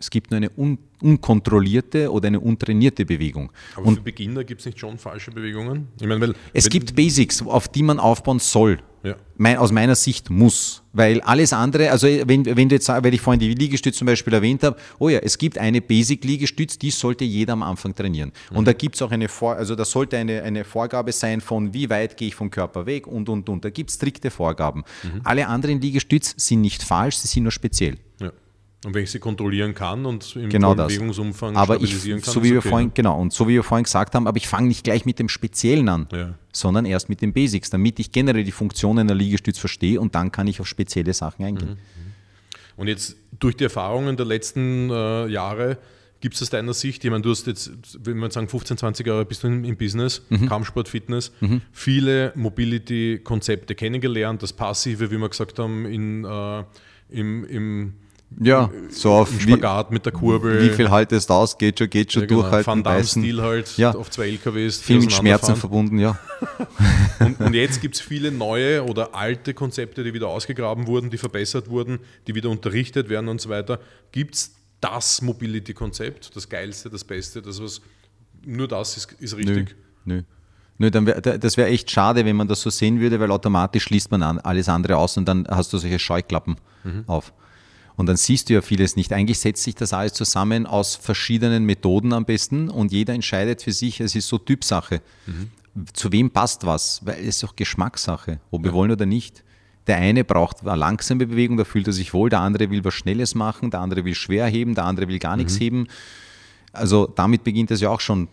Es gibt nur eine un unkontrollierte oder eine untrainierte Bewegung. Aber und für Beginner gibt es nicht schon falsche Bewegungen? Ich meine, weil, es gibt Basics, auf die man aufbauen soll. Ja. Mein, aus meiner Sicht muss. Weil alles andere, also wenn, wenn du jetzt weil ich vorhin die Liegestütz zum Beispiel erwähnt habe, oh ja, es gibt eine Basic-Liegestütz, die sollte jeder am Anfang trainieren. Mhm. Und da gibt es auch eine Vor also da sollte eine, eine Vorgabe sein von wie weit gehe ich vom Körper weg und und und. Da gibt es strikte Vorgaben. Mhm. Alle anderen Liegestütz sind nicht falsch, sie sind nur speziell. Und wenn ich sie kontrollieren kann und im genau Bewegungsumfang aber stabilisieren ich, kann, so wie wir okay, vorhin, Genau, und so wie wir vorhin gesagt haben, aber ich fange nicht gleich mit dem Speziellen an, ja. sondern erst mit den Basics, damit ich generell die Funktionen der Liegestütz verstehe und dann kann ich auf spezielle Sachen eingehen. Mhm. Und jetzt durch die Erfahrungen der letzten äh, Jahre, gibt es aus deiner Sicht, ich meine, du hast jetzt, wenn man sagen, 15, 20 Jahre bist du im, im Business, mhm. Kampfsport, Fitness, mhm. viele Mobility-Konzepte kennengelernt, das Passive, wie wir gesagt haben, in, äh, im, im ja, so auf Spagat wie, mit der Kurbel. Wie viel haltest du aus? Geht schon, geht schon ja, genau. durchhalten. Van Damme-Stil halt ja. auf zwei LKWs. Viel mit Schmerzen verbunden, ja. und, und, jetzt gibt es viele neue oder alte Konzepte, die wieder ausgegraben wurden, die verbessert wurden, die wieder unterrichtet werden und so weiter. Gibt es das Mobility-Konzept, das Geilste, das Beste, das was nur das ist, ist richtig? Nö. Nö. Nö, dann wär, das wäre echt schade, wenn man das so sehen würde, weil automatisch schließt man an, alles andere aus und dann hast du solche Scheuklappen mhm. auf. Und dann siehst du ja vieles nicht. Eigentlich setzt sich das alles zusammen aus verschiedenen Methoden am besten und jeder entscheidet für sich, es ist so Typsache. Mhm. Zu wem passt was? Weil es ist doch Geschmackssache, ob wir wollen oder nicht. Der eine braucht eine langsame Bewegung, da fühlt er sich wohl, der andere will was Schnelles machen, der andere will schwer heben, der andere will gar nichts mhm. heben. Also damit beginnt es ja auch schon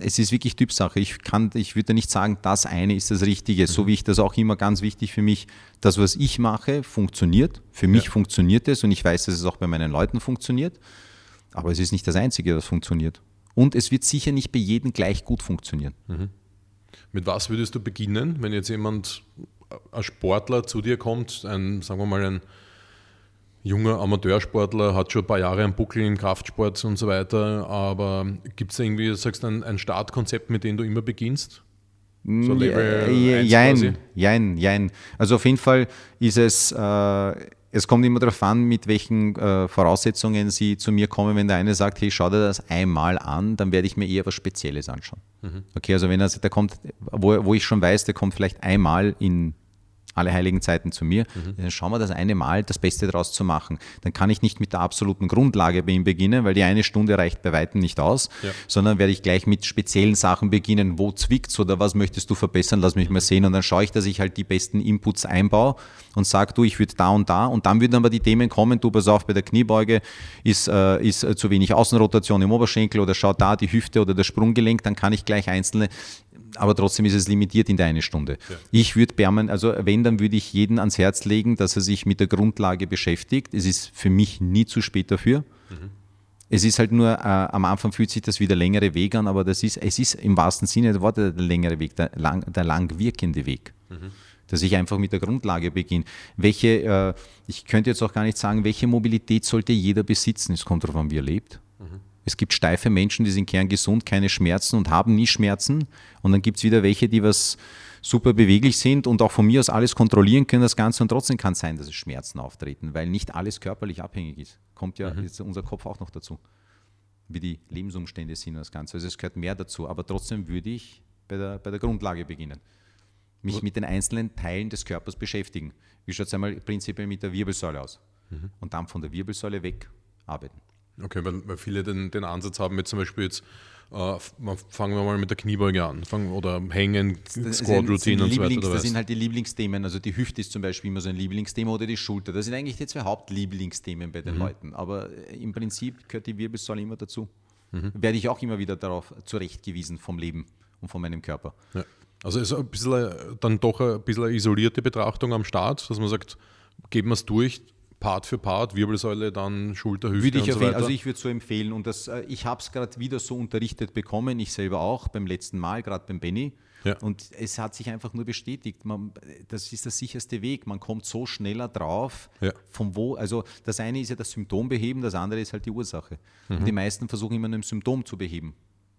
es ist wirklich Typsache. Ich, kann, ich würde nicht sagen, das eine ist das Richtige. Mhm. So wie ich das auch immer ganz wichtig für mich, das, was ich mache, funktioniert. Für mich ja. funktioniert es und ich weiß, dass es auch bei meinen Leuten funktioniert. Aber es ist nicht das Einzige, das funktioniert. Und es wird sicher nicht bei jedem gleich gut funktionieren. Mhm. Mit was würdest du beginnen, wenn jetzt jemand, ein Sportler zu dir kommt, ein, sagen wir mal, ein junger Amateursportler, hat schon ein paar Jahre am Buckel im Kraftsport und so weiter, aber gibt es irgendwie, du sagst ein, ein Startkonzept, mit dem du immer beginnst? So Level ja, jein, jein, jein. Also auf jeden Fall ist es, äh, es kommt immer darauf an, mit welchen äh, Voraussetzungen sie zu mir kommen. Wenn der eine sagt, hey, schau dir das einmal an, dann werde ich mir eher was Spezielles anschauen. Mhm. Okay, also wenn er, der kommt, wo, wo ich schon weiß, der kommt vielleicht einmal in alle heiligen Zeiten zu mir, mhm. dann schauen wir das eine Mal, das Beste daraus zu machen. Dann kann ich nicht mit der absoluten Grundlage bei ihm beginnen, weil die eine Stunde reicht bei Weitem nicht aus, ja. sondern werde ich gleich mit speziellen Sachen beginnen, wo zwickt's oder was möchtest du verbessern, lass mich mal sehen und dann schaue ich, dass ich halt die besten Inputs einbaue und sage, du, ich würde da und da und dann würden aber die Themen kommen, du, pass auf, bei der Kniebeuge ist, äh, ist zu wenig Außenrotation im Oberschenkel oder schau da die Hüfte oder das Sprunggelenk, dann kann ich gleich einzelne aber trotzdem ist es limitiert in der eine Stunde. Ja. Ich würde Berman, also wenn, dann würde ich jeden ans Herz legen, dass er sich mit der Grundlage beschäftigt. Es ist für mich nie zu spät dafür. Mhm. Es ist halt nur, äh, am Anfang fühlt sich das wie der längere Weg an, aber das ist, es ist im wahrsten Sinne der Worte der längere Weg, der, lang, der lang wirkende Weg. Mhm. dass ich einfach mit der Grundlage beginne. Welche, äh, ich könnte jetzt auch gar nicht sagen, welche Mobilität sollte jeder besitzen. Es kommt darauf an, wie er lebt. Mhm. Es gibt steife Menschen, die sind kerngesund, keine Schmerzen und haben nie Schmerzen. Und dann gibt es wieder welche, die was super beweglich sind und auch von mir aus alles kontrollieren können, das Ganze. Und trotzdem kann es sein, dass es Schmerzen auftreten, weil nicht alles körperlich abhängig ist. Kommt ja mhm. jetzt unser Kopf auch noch dazu, wie die Lebensumstände sind und das Ganze. Also es gehört mehr dazu. Aber trotzdem würde ich bei der, bei der Grundlage beginnen mich mit den einzelnen Teilen des Körpers beschäftigen. Wie schaut es einmal prinzipiell mit der Wirbelsäule aus? Mhm. Und dann von der Wirbelsäule weg arbeiten. Okay, weil, weil viele den, den Ansatz haben, mit zum Beispiel jetzt, äh, fangen wir mal mit der Kniebeuge an, fangen, oder Hängen, Squat-Routine und so weiter. Das sind halt die Lieblingsthemen, also die Hüfte ist zum Beispiel immer so ein Lieblingsthema oder die Schulter. Das sind eigentlich die zwei Hauptlieblingsthemen bei den mhm. Leuten. Aber äh, im Prinzip gehört die Wirbelsäule immer dazu. Mhm. Werde ich auch immer wieder darauf zurechtgewiesen vom Leben und von meinem Körper. Ja. Also ist ein bisschen, äh, dann doch ein bisschen eine isolierte Betrachtung am Start, dass man sagt, geben wir es durch, Part für Part, Wirbelsäule, dann Schulter, Hüfte würde ich und so weiter. Also ich würde so empfehlen und das, äh, ich habe es gerade wieder so unterrichtet bekommen, ich selber auch beim letzten Mal, gerade beim Benny. Ja. Und es hat sich einfach nur bestätigt, man, das ist der sicherste Weg. Man kommt so schneller drauf, ja. von wo, also das eine ist ja das Symptom beheben, das andere ist halt die Ursache. Mhm. Und die meisten versuchen immer nur ein Symptom zu beheben.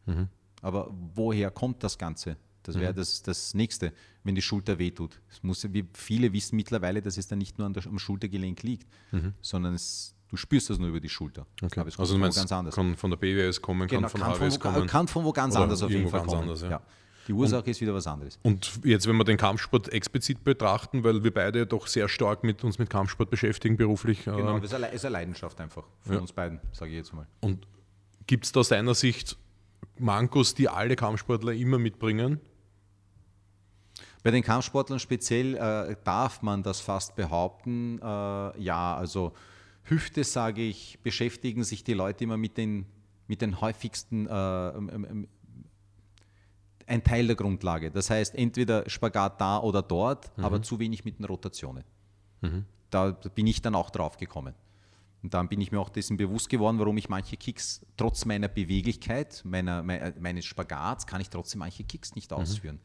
Mhm. Aber woher kommt das Ganze? Das wäre mhm. das, das Nächste, wenn die Schulter wehtut. Es muss, wie viele wissen mittlerweile, dass es dann nicht nur an der, am Schultergelenk liegt, mhm. sondern es, du spürst das nur über die Schulter. Okay. Aber es also du meinst, ganz anders. kann von der BWS kommen, genau, kann von kann HWS von wo, kommen. Kann von wo ganz anders auf jeden Fall kommen. Anders, ja. Ja. Die Ursache und, ist wieder was anderes. Und jetzt, wenn wir den Kampfsport explizit betrachten, weil wir beide doch sehr stark mit uns mit Kampfsport beschäftigen, beruflich. Genau, äh, das ist eine Leidenschaft einfach von ja. uns beiden, sage ich jetzt mal. Und gibt es da aus deiner Sicht Mankos, die alle Kampfsportler immer mitbringen? Bei den Kampfsportlern speziell äh, darf man das fast behaupten. Äh, ja, also Hüfte, sage ich, beschäftigen sich die Leute immer mit den, mit den häufigsten, äh, ähm, ähm, ähm ein Teil der Grundlage. Das heißt, entweder Spagat da oder dort, mhm. aber zu wenig mit den Rotationen. Mhm. Da bin ich dann auch drauf gekommen. Und dann bin ich mir auch dessen bewusst geworden, warum ich manche Kicks trotz meiner Beweglichkeit, meiner, meines Spagats, kann ich trotzdem manche Kicks nicht mhm.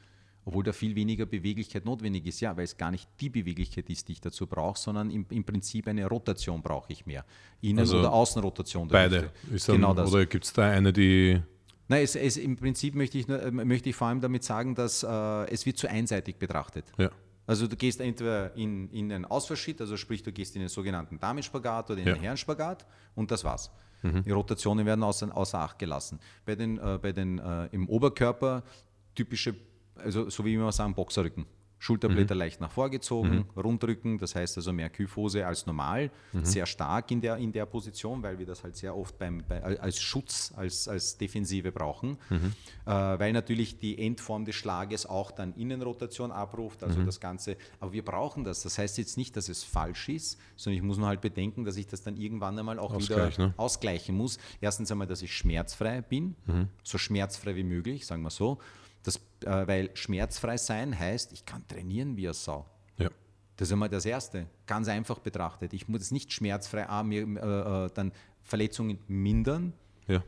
Obwohl da viel weniger Beweglichkeit notwendig ist. Ja, weil es gar nicht die Beweglichkeit ist, die ich dazu brauche, sondern im, im Prinzip eine Rotation brauche ich mehr. Innen- also oder Außenrotation. beide. Dann, genau das. Oder gibt es da eine, die Nein, es, es, im Prinzip möchte ich, möchte ich vor allem damit sagen, dass äh, es wird zu einseitig betrachtet. Ja. Also du gehst entweder in, in einen Ausfallschritt, also sprich du gehst in den sogenannten Damenspagat oder in ja. den Herrenspagat und das war's. Mhm. Die Rotationen werden außer, außer Acht gelassen. Bei den, äh, bei den äh, im Oberkörper typische also so wie wir sagen, Boxerrücken. Schulterblätter mhm. leicht nach vorgezogen, mhm. rundrücken, das heißt also mehr Kyphose als normal, mhm. sehr stark in der, in der Position, weil wir das halt sehr oft beim, bei, als Schutz, als, als Defensive brauchen, mhm. äh, weil natürlich die Endform des Schlages auch dann Innenrotation abruft, also mhm. das Ganze, aber wir brauchen das, das heißt jetzt nicht, dass es falsch ist, sondern ich muss nur halt bedenken, dass ich das dann irgendwann einmal auch Ausgleich, wieder ne? ausgleichen muss. Erstens einmal, dass ich schmerzfrei bin, mhm. so schmerzfrei wie möglich, sagen wir so, das, äh, weil schmerzfrei sein heißt, ich kann trainieren wie eine Sau. Ja. Das ist einmal das Erste, ganz einfach betrachtet. Ich muss nicht schmerzfrei ah, mir, äh, äh, dann Verletzungen mindern. Ja.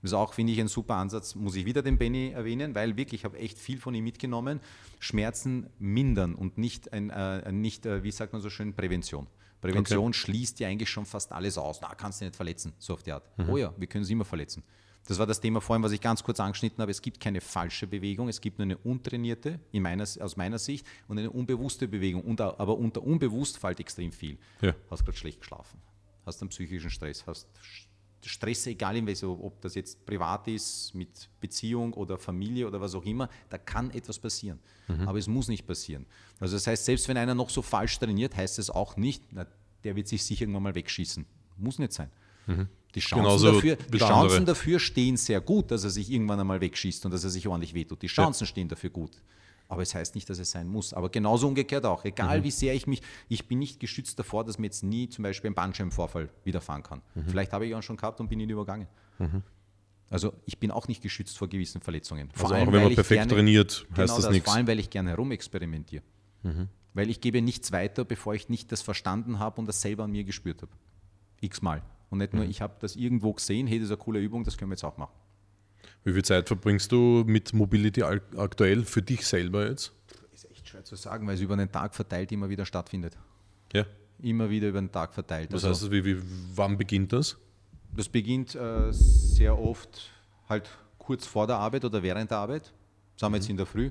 Das ist auch, finde ich, ein super Ansatz, muss ich wieder den Benny erwähnen, weil wirklich, ich habe echt viel von ihm mitgenommen. Schmerzen mindern und nicht, ein, äh, nicht äh, wie sagt man so schön, Prävention. Prävention okay. schließt ja eigentlich schon fast alles aus. Na, kannst du nicht verletzen, so auf die Art. Mhm. Oh ja, wir können sie immer verletzen. Das war das Thema vorhin, was ich ganz kurz angeschnitten habe. Es gibt keine falsche Bewegung, es gibt nur eine untrainierte, meiner, aus meiner Sicht, und eine unbewusste Bewegung. Und, aber unter unbewusst fällt extrem viel. Ja. Hast gerade schlecht geschlafen, hast einen psychischen Stress, hast Stress, egal in welcher, ob das jetzt privat ist, mit Beziehung oder Familie oder was auch immer, da kann etwas passieren. Mhm. Aber es muss nicht passieren. Also das heißt, selbst wenn einer noch so falsch trainiert, heißt es auch nicht, na, der wird sich sicher irgendwann mal wegschießen. Muss nicht sein. Mhm. Die Chancen, Genauso dafür, die Chancen dafür stehen sehr gut, dass er sich irgendwann einmal wegschießt und dass er sich ordentlich wehtut. Die Chancen ja. stehen dafür gut. Aber es heißt nicht, dass es sein muss. Aber genauso umgekehrt auch. Egal mhm. wie sehr ich mich, ich bin nicht geschützt davor, dass mir jetzt nie zum Beispiel ein Bandscheibenvorfall widerfahren kann. Mhm. Vielleicht habe ich ihn schon gehabt und bin ihn übergangen. Mhm. Also ich bin auch nicht geschützt vor gewissen Verletzungen. Vor also allem, auch wenn man perfekt gerne, trainiert, heißt genau das, das nichts. Vor allem, weil ich gerne herumexperimentiere. Mhm. Weil ich gebe nichts weiter, bevor ich nicht das verstanden habe und das selber an mir gespürt habe. X-mal. Und nicht nur, mhm. ich habe das irgendwo gesehen, hey, das ist eine coole Übung, das können wir jetzt auch machen. Wie viel Zeit verbringst du mit Mobility aktuell für dich selber jetzt? Ist echt schwer zu sagen, weil es über den Tag verteilt immer wieder stattfindet. Ja. Immer wieder über den Tag verteilt. Was Also- heißt das? Wie, wie, wann beginnt das? Das beginnt äh, sehr oft halt kurz vor der Arbeit oder während der Arbeit. Sagen wir jetzt in der Früh.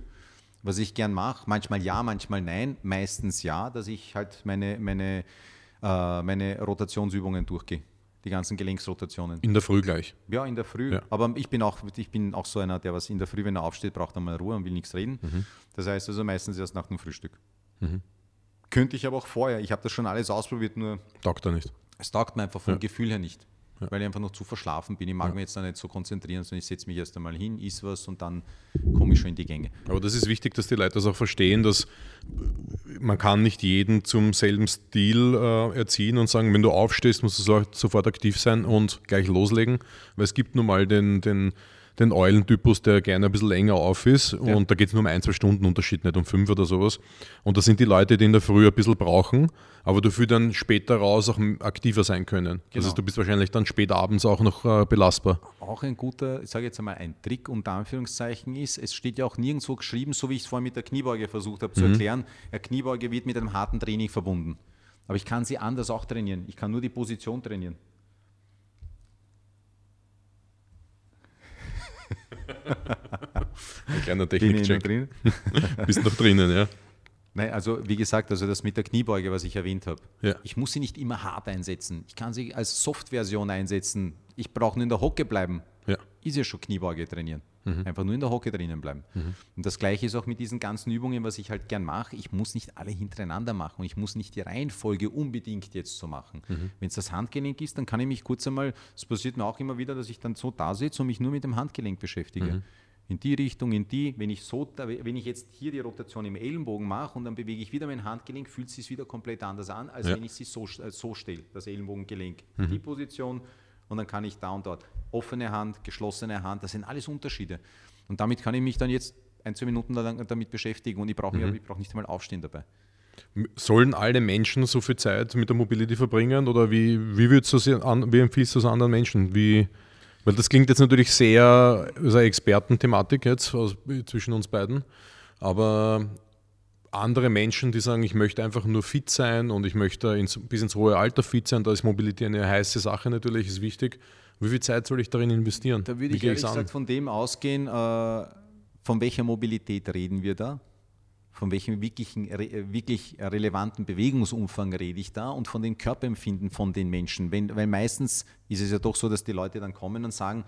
Was ich gern mache, manchmal ja, manchmal nein, meistens ja, dass ich halt meine, meine, äh, meine Rotationsübungen durchgehe. Die ganzen Gelenksrotationen. In der Früh gleich. Ja, in der Früh. Ja. Aber ich bin, auch, ich bin auch so einer, der was in der Früh, wenn er aufsteht, braucht einmal Ruhe und will nichts reden. Mhm. Das heißt also meistens erst nach dem Frühstück. Könnte ich aber auch vorher. Ich habe das schon alles ausprobiert, nur Taugt er nicht. es taugt mir einfach vom Ja. Gefühl her nicht. Weil ich einfach noch zu verschlafen bin. Ich mag mich jetzt da nicht so konzentrieren, sondern ich setze mich erst einmal hin, iss was und dann komme ich schon in die Gänge. Aber das ist wichtig, dass die Leute das auch verstehen, dass man kann nicht jeden zum selben Stil äh, erziehen und sagen, wenn du aufstehst, musst du so- sofort aktiv sein und gleich loslegen. Weil es gibt nun mal den, den, den Eulentypus, der gerne ein bisschen länger auf ist und da geht es nur um ein, zwei Stunden Unterschied, nicht um fünf oder sowas. Und das sind die Leute, die in der Früh ein bisschen brauchen, aber dafür dann später raus auch aktiver sein können. Das Genau. heißt, du bist wahrscheinlich dann spät abends auch noch äh, belastbar. Auch ein guter, ich sage jetzt einmal, ein Trick unter Anführungszeichen ist, es steht ja auch nirgendwo geschrieben, so wie ich es vorhin mit der Kniebeuge versucht habe zu erklären, eine Kniebeuge wird mit einem harten Training verbunden. Aber ich kann sie anders auch trainieren. Ich kann nur die Position trainieren. Ein kleiner Bin ich noch Technikcheck. Bist noch drinnen, ja. Nein, also wie gesagt, also das mit der Kniebeuge, was ich erwähnt habe. Ja. Ich muss sie nicht immer hart einsetzen. Ich kann sie als Soft-Version einsetzen. Ich brauche nur in der Hocke bleiben. Ja. Ist ja schon Kniebeuge trainieren. Einfach nur in der Hocke drinnen bleiben. Und das gleiche ist auch mit diesen ganzen Übungen, was ich halt gern mache. Ich muss nicht alle hintereinander machen und ich muss nicht die Reihenfolge unbedingt jetzt so machen. Wenn es das Handgelenk ist, dann kann ich mich kurz einmal, es passiert mir auch immer wieder, dass ich dann so da sitze und mich nur mit dem Handgelenk beschäftige. In die Richtung, in die, wenn ich so, wenn ich jetzt hier die Rotation im Ellenbogen mache und dann bewege ich wieder mein Handgelenk, fühlt es sich wieder komplett anders an, als Ja. wenn ich sie so, äh, so stelle, das Ellenbogengelenk. Die Position und dann kann ich da und dort offene Hand, geschlossene Hand, das sind alles Unterschiede. Und damit kann ich mich dann jetzt ein, zwei Minuten lang damit beschäftigen und ich brauche ich brauche nicht einmal aufstehen dabei. Sollen alle Menschen so viel Zeit mit der Mobility verbringen oder wie, wie, würdest du sie an, wie empfiehlst du es anderen Menschen? Wie, weil das klingt jetzt natürlich sehr, also Expertenthematik jetzt aus, zwischen uns beiden, aber andere Menschen, die sagen, ich möchte einfach nur fit sein und ich möchte ins, bis ins hohe Alter fit sein, da ist Mobility eine heiße Sache natürlich, ist wichtig. Wie viel Zeit soll ich darin investieren? Da würde ich ehrlich gesagt von dem ausgehen, äh, von welcher Mobilität reden wir da? Von welchem wirklichen, äh, wirklich relevanten Bewegungsumfang rede ich da und von dem Körperempfinden von den Menschen? Wenn, weil meistens ist es ja doch so, dass die Leute dann kommen und sagen,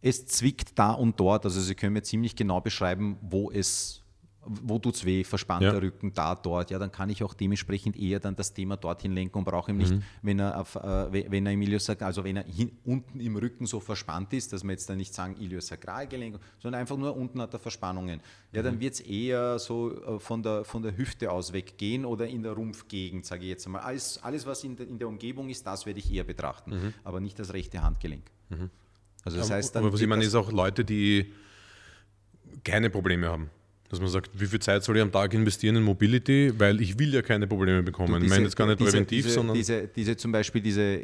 es zwickt da und dort. Also sie können mir ziemlich genau beschreiben, wo es, wo tut es weh, verspannter Ja. Rücken, da, dort. Ja, dann kann ich auch dementsprechend eher dann das Thema dorthin lenken und brauche ihm nicht, wenn er auf, äh, we- wenn er im Iliosakral, also wenn er hin, unten im Rücken so verspannt ist, dass wir jetzt dann nicht sagen Iliosakralgelenk, sondern einfach nur unten hat er Verspannungen. Ja, dann wird es eher so äh, von der, von der Hüfte aus weggehen oder in der Rumpfgegend, sage ich jetzt einmal. Alles, alles was in der, in der Umgebung ist, das werde ich eher betrachten, aber nicht das rechte Handgelenk. Also das heißt, dann aber was ich meine, ist auch Leute, die keine Probleme haben. Dass man sagt, wie viel Zeit soll ich am Tag investieren in Mobility, weil ich will ja keine Probleme bekommen. ich meine jetzt gar nicht diese, präventiv, diese, sondern Diese, diese zum Beispiel diese,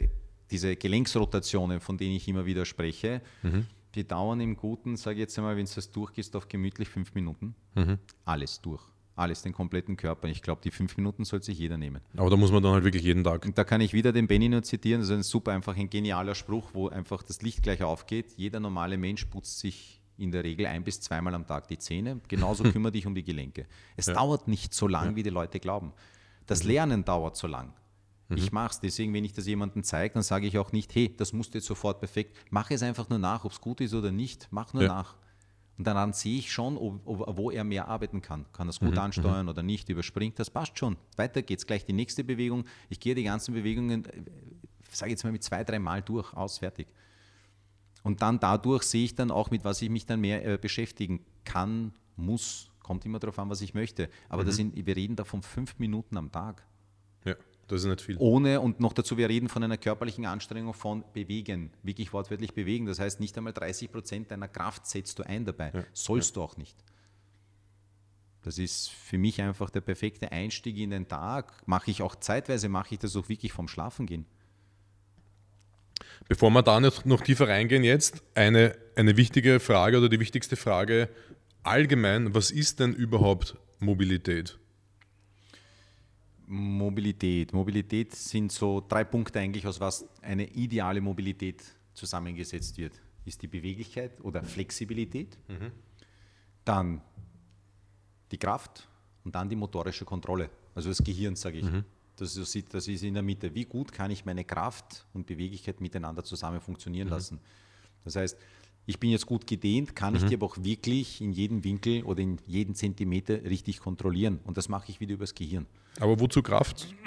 diese Gelenksrotationen, von denen ich immer wieder spreche, Mhm. die dauern im Guten, sage ich jetzt einmal, wenn du das durchgehst, auf gemütlich fünf Minuten. Mhm. Alles durch. Alles, den kompletten Körper. Ich glaube, die fünf Minuten sollte sich jeder nehmen. aber da muss man dann halt wirklich jeden Tag. Und da kann ich wieder den Benny nur zitieren. Das ist ein super, einfach ein genialer Spruch, wo einfach das Licht gleich aufgeht. Jeder normale Mensch putzt sich in der Regel ein bis zweimal am Tag die Zähne. Genauso kümmere dich um die Gelenke. Es dauert nicht so lang, wie die Leute glauben. Das Lernen dauert so lang. Ich mache es. Deswegen, wenn ich das jemandem zeige, dann sage ich auch nicht, hey, das musst du jetzt sofort perfekt. Mach es einfach nur nach, ob es gut ist oder nicht. Mach nur Ja. nach. Und daran sehe ich schon, ob, ob, wo er mehr arbeiten kann. Kann er es gut ansteuern oder nicht, überspringt, das passt schon. Weiter geht's. Gleich die nächste Bewegung. Ich gehe die ganzen Bewegungen, sage jetzt mal mit zwei, drei Mal durch, aus, fertig. Und dann dadurch sehe ich dann auch, mit was ich mich dann mehr äh, beschäftigen kann, muss. Kommt immer darauf an, was ich möchte. Aber das sind, wir reden da von fünf Minuten am Tag. Ja, das ist nicht viel. Ohne, und noch dazu, wir reden von einer körperlichen Anstrengung von bewegen, wirklich wortwörtlich bewegen. Das heißt, nicht einmal 30 Prozent deiner Kraft setzt du ein dabei. Sollst du auch nicht. Das ist für mich einfach der perfekte Einstieg in den Tag. Mache ich auch zeitweise, mache ich das auch wirklich vom Schlafen gehen. Bevor wir da noch, noch tiefer reingehen jetzt, eine, eine wichtige Frage oder die wichtigste Frage allgemein, was ist denn überhaupt Mobilität? Mobilität. Mobilität sind so drei Punkte eigentlich, aus was eine ideale Mobilität zusammengesetzt wird. Ist die Beweglichkeit oder Flexibilität, mhm. dann die Kraft und dann die motorische Kontrolle. Also das Gehirn, sage ich. Mhm. Das, ist, das ist in der Mitte. Wie gut kann ich meine Kraft und Beweglichkeit miteinander zusammen funktionieren mhm. lassen? Das heißt, ich bin jetzt gut gedehnt, kann ich mhm. die aber auch wirklich in jedem Winkel oder in jedem Zentimeter richtig kontrollieren. Und das mache ich wieder übers Gehirn. Aber wozu Kraft?